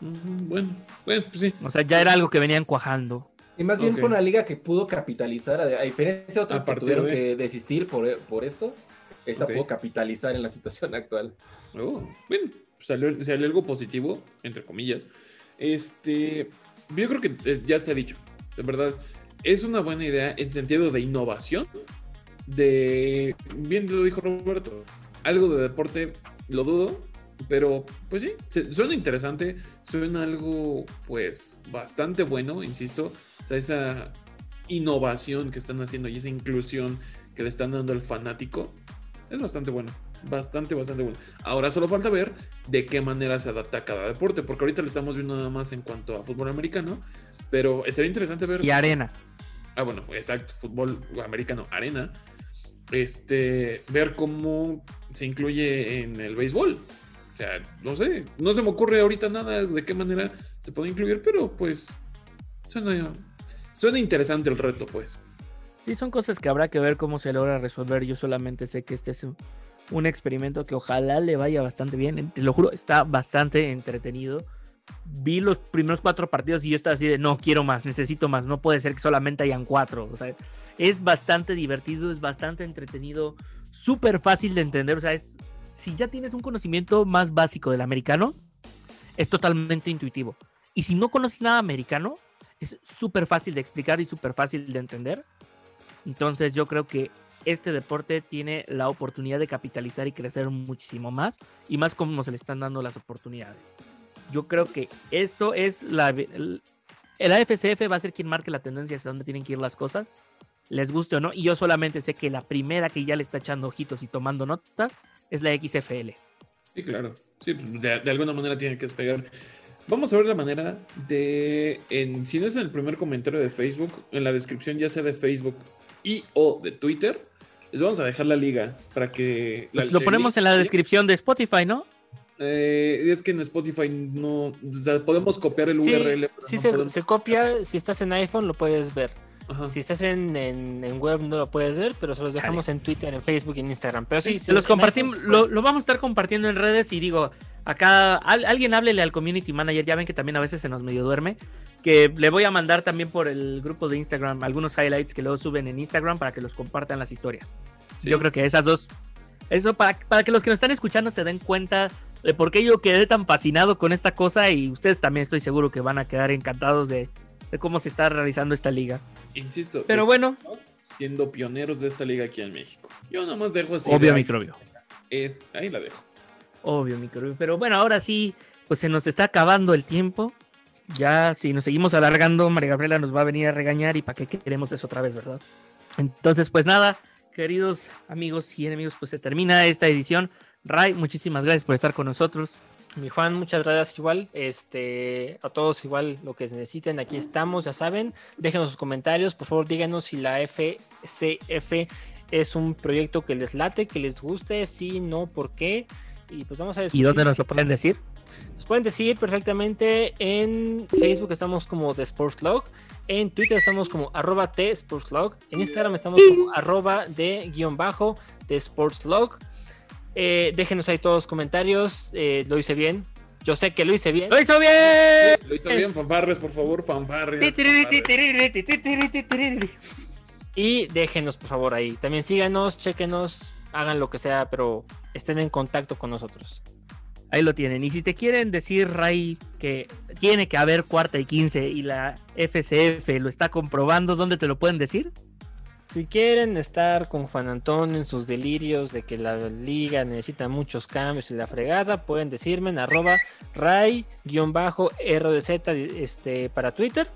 bueno, bueno, pues sí. O sea, ya era algo que venían cuajando. Y más bien fue una liga que pudo capitalizar, a, a diferencia de otras A que tuvieron de- que desistir por, por esto, esta Ok. pudo capitalizar en la situación actual. Oh, bueno, salió, salió algo positivo, entre comillas. Este, yo creo que eh, ya está dicho, de verdad. Es una buena idea en sentido de innovación. De, bien lo dijo Roberto, algo de deporte lo dudo, pero pues sí, suena interesante, suena algo pues bastante bueno, insisto. O sea, esa innovación que están haciendo y esa inclusión que le están dando al fanático es bastante bueno. Bastante, bastante bueno. Ahora solo falta ver de qué manera se adapta cada deporte, porque ahorita lo estamos viendo nada más en cuanto a fútbol americano, pero sería interesante ver. Y arena. Ah, bueno, exacto, fútbol americano, arena. Este, ver cómo se incluye en el béisbol. O sea, no sé, no se me ocurre ahorita nada de qué manera se puede incluir, pero pues suena, suena interesante el reto, pues. Sí, son cosas que habrá que ver cómo se logra resolver. Yo solamente sé que este es un, un experimento que ojalá le vaya bastante bien. Te lo juro, está bastante entretenido. Vi los primeros cuatro partidos y yo estaba así de no quiero más, necesito más. No puede ser que solamente hayan cuatro. O sea, es bastante divertido, es bastante entretenido, súper fácil de entender. O sea, es si ya tienes un conocimiento más básico del americano, es totalmente intuitivo. Y si no conoces nada americano, es súper fácil de explicar y súper fácil de entender. Entonces yo creo que este deporte tiene la oportunidad de capitalizar y crecer muchísimo más y más como se le están dando las oportunidades. Yo creo que esto es la... El, el AFCF va a ser quien marque la tendencia hacia dónde tienen que ir las cosas, les guste o no, y yo solamente sé que la primera que ya le está echando ojitos y tomando notas es la XFL. Sí, claro. Sí, pues, de, de alguna manera tiene que despegar. Vamos a ver la manera de, en, si no es en el primer comentario de Facebook, en la descripción ya sea de Facebook y o de Twitter, les vamos a dejar la liga para que... la- Pues lo ponemos en la descripción de Spotify, ¿no? Eh, es que en Spotify no... o sea, podemos copiar el Sí, URL. pero sí no se, podemos- se copia, si estás en iPhone lo puedes ver. Ajá. Si estás en, en- en web no lo puedes ver, pero se los dejamos en Twitter, en Facebook y en Instagram. Pero sí, Se los compartimos, lo, lo vamos a estar compartiendo en redes y digo, acá al- alguien háblele al community manager, ya ven que también a veces se nos medio duerme, que le voy a mandar también por el grupo de Instagram algunos highlights que luego suben en Instagram para que los compartan las historias. Sí. Yo creo que esas dos, eso para, para que los que nos están escuchando se den cuenta de por qué yo quedé tan fascinado con esta cosa y ustedes también estoy seguro que van a quedar encantados de, de cómo se está realizando esta liga. Insisto. Pero es- bueno, Siendo pioneros de esta liga aquí en México. Yo nada más dejo así. obvio microbio. Es, ahí la dejo. Obvio, microbio. Pero bueno, ahora sí, pues se nos está acabando el tiempo. Ya, si nos seguimos alargando, María Gabriela nos va a venir a regañar y para qué queremos eso otra vez, ¿verdad? Entonces, pues nada, queridos amigos y enemigos, pues se termina esta edición. Ray, muchísimas gracias por estar con nosotros. Mi Juan, muchas gracias igual. Este, a todos igual lo que necesiten, aquí estamos, ya saben. Déjenos sus comentarios, por favor, díganos si la FCF es un proyecto que les late, que les guste, si no, por qué. Y pues vamos a ¿Y discutir. dónde nos lo pueden decir? Nos pueden decir perfectamente en Facebook estamos como The Sports Log, en Twitter estamos como arroba T Sports Log, en Instagram estamos como arroba de guion bajo The Sports Log. Eh, déjenos ahí todos los comentarios. eh, lo hice bien. Yo sé que lo hice bien. ¡Lo hizo bien! Lo hizo bien, fanfarres, por favor, fanfarres. fanfarres. Y déjenos, por favor, ahí. También síganos, chequenos, hagan lo que sea, pero estén en contacto con nosotros. Ahí lo tienen. Y si te quieren decir, Ray, que tiene que haber cuarta y quince y la FCF lo está comprobando, ¿dónde te lo pueden decir? Si quieren estar con Juan Antonio en sus delirios de que la liga necesita muchos cambios y la fregada, pueden decirme en arroba ray-rdz este, para Twitter.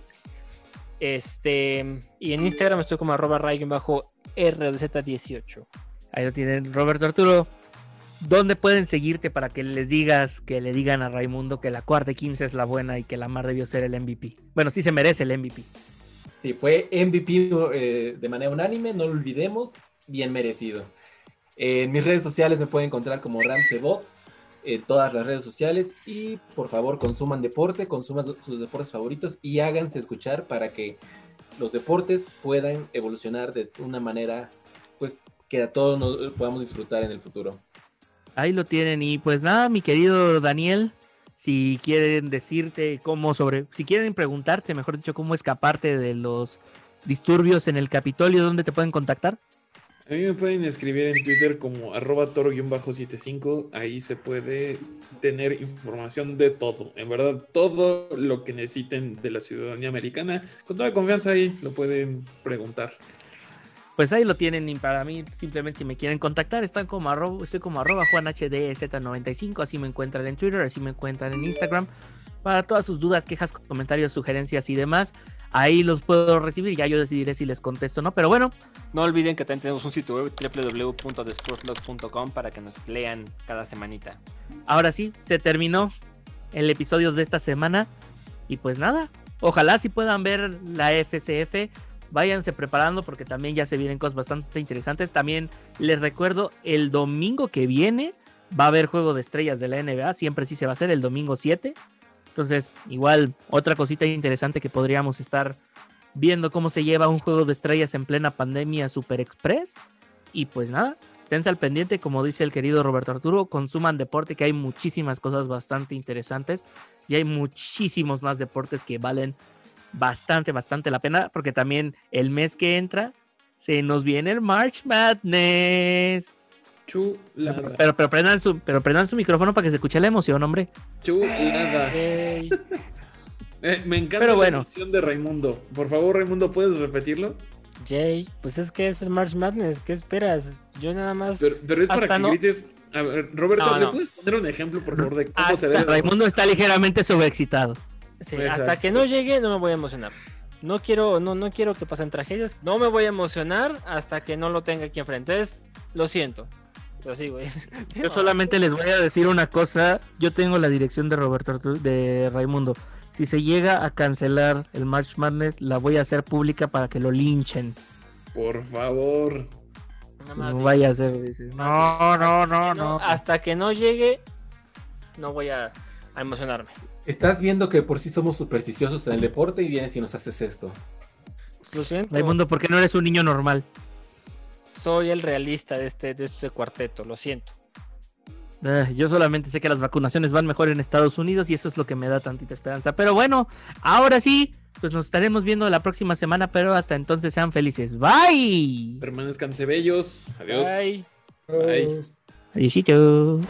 Este, y en Instagram estoy como arroba ray-rdz18. Ahí lo tienen. Roberto Arturo, ¿dónde pueden seguirte para que les digas, que le digan a Raimundo que la cuarta y quince es la buena y que la mar debió ser el MVP? Bueno, sí se merece el MVP. Sí, fue MVP eh, de manera unánime, no lo olvidemos, bien merecido. En mis redes sociales me pueden encontrar como Ramsebot, en todas las redes sociales, y por favor consuman deporte, consuman su- sus deportes favoritos y háganse escuchar para que los deportes puedan evolucionar de una manera, pues, que a todos nos podamos disfrutar en el futuro. Ahí lo tienen. Y pues nada, mi querido Daniel, si quieren decirte cómo sobre, si quieren preguntarte, mejor dicho, cómo escaparte de los disturbios en el Capitolio, ¿dónde te pueden contactar? A mí me pueden escribir en Twitter como arroba toro-75. Ahí se puede tener información de todo. En verdad, todo lo que necesiten de la ciudadanía americana. Con toda confianza ahí lo pueden preguntar. Pues ahí lo tienen y para mí simplemente si me quieren contactar están como arroba, estoy como arroba juanhdz95, así me encuentran en Twitter, así me encuentran en Instagram. Para todas sus dudas, quejas, comentarios, sugerencias y demás, ahí los puedo recibir, ya yo decidiré si les contesto o no, pero bueno, No olviden que también tenemos un sitio web www.desportlog.com para que nos lean cada semanita. ahora sí, se terminó el episodio de esta semana y pues nada, ojalá si puedan ver la FCF, váyanse preparando porque también ya se vienen cosas bastante interesantes. También les recuerdo, el domingo que viene va a haber juego de estrellas de la NBA, siempre sí se va a hacer el domingo 7. Entonces, igual, otra cosita interesante que podríamos estar viendo cómo se lleva un juego de estrellas en plena pandemia Super Express. Y pues nada, esténse al pendiente, como dice el querido Roberto Arturo, consuman deporte, que hay muchísimas cosas bastante interesantes y hay muchísimos más deportes que valen bastante, bastante la pena, porque también el mes que entra se nos viene el March Madness. Chulada. Pero, pero, prendan su, pero prendan su micrófono para que se escuche la emoción, hombre. Chulada. Eh, me encanta Pero la bueno. emoción de Raimundo. Por favor, Raimundo, ¿puedes repetirlo? Jay, pues es que es el March Madness, ¿qué esperas? Yo nada más... Pero, pero es para que no- grites. A ver, Roberto, No, ¿le no. puedes poner un ejemplo, por favor, de cómo Hasta se debe? Raimundo está ligeramente sobreexcitado. Sí, hasta que no llegue no me voy a emocionar. No quiero, no, no quiero que pasen tragedias. No me voy a emocionar hasta que no lo tenga aquí enfrente. Entonces, lo siento. Pero sí, güey. Yo solamente les voy a decir una cosa. Yo tengo la dirección de Roberto Arturo- de Raimundo. Si se llega a cancelar el March Madness, la voy a hacer pública para que lo linchen. Por favor. No vaya a ser. No, no, no, no. Hasta que no llegue, no voy a, a emocionarme. Estás viendo que por sí somos supersticiosos en el deporte y vienes y nos haces esto. Lo siento. Raimundo, ¿por qué no eres un niño normal? Soy el realista de este, de este cuarteto, lo siento. Ah, yo solamente sé que las vacunaciones van mejor en Estados Unidos y eso es lo que me da tantita esperanza. Pero bueno, ahora sí, pues nos estaremos viendo la próxima semana, pero hasta entonces sean felices. Bye. Permanezcan bellos. Adiós. Bye. Bye. Adiósito.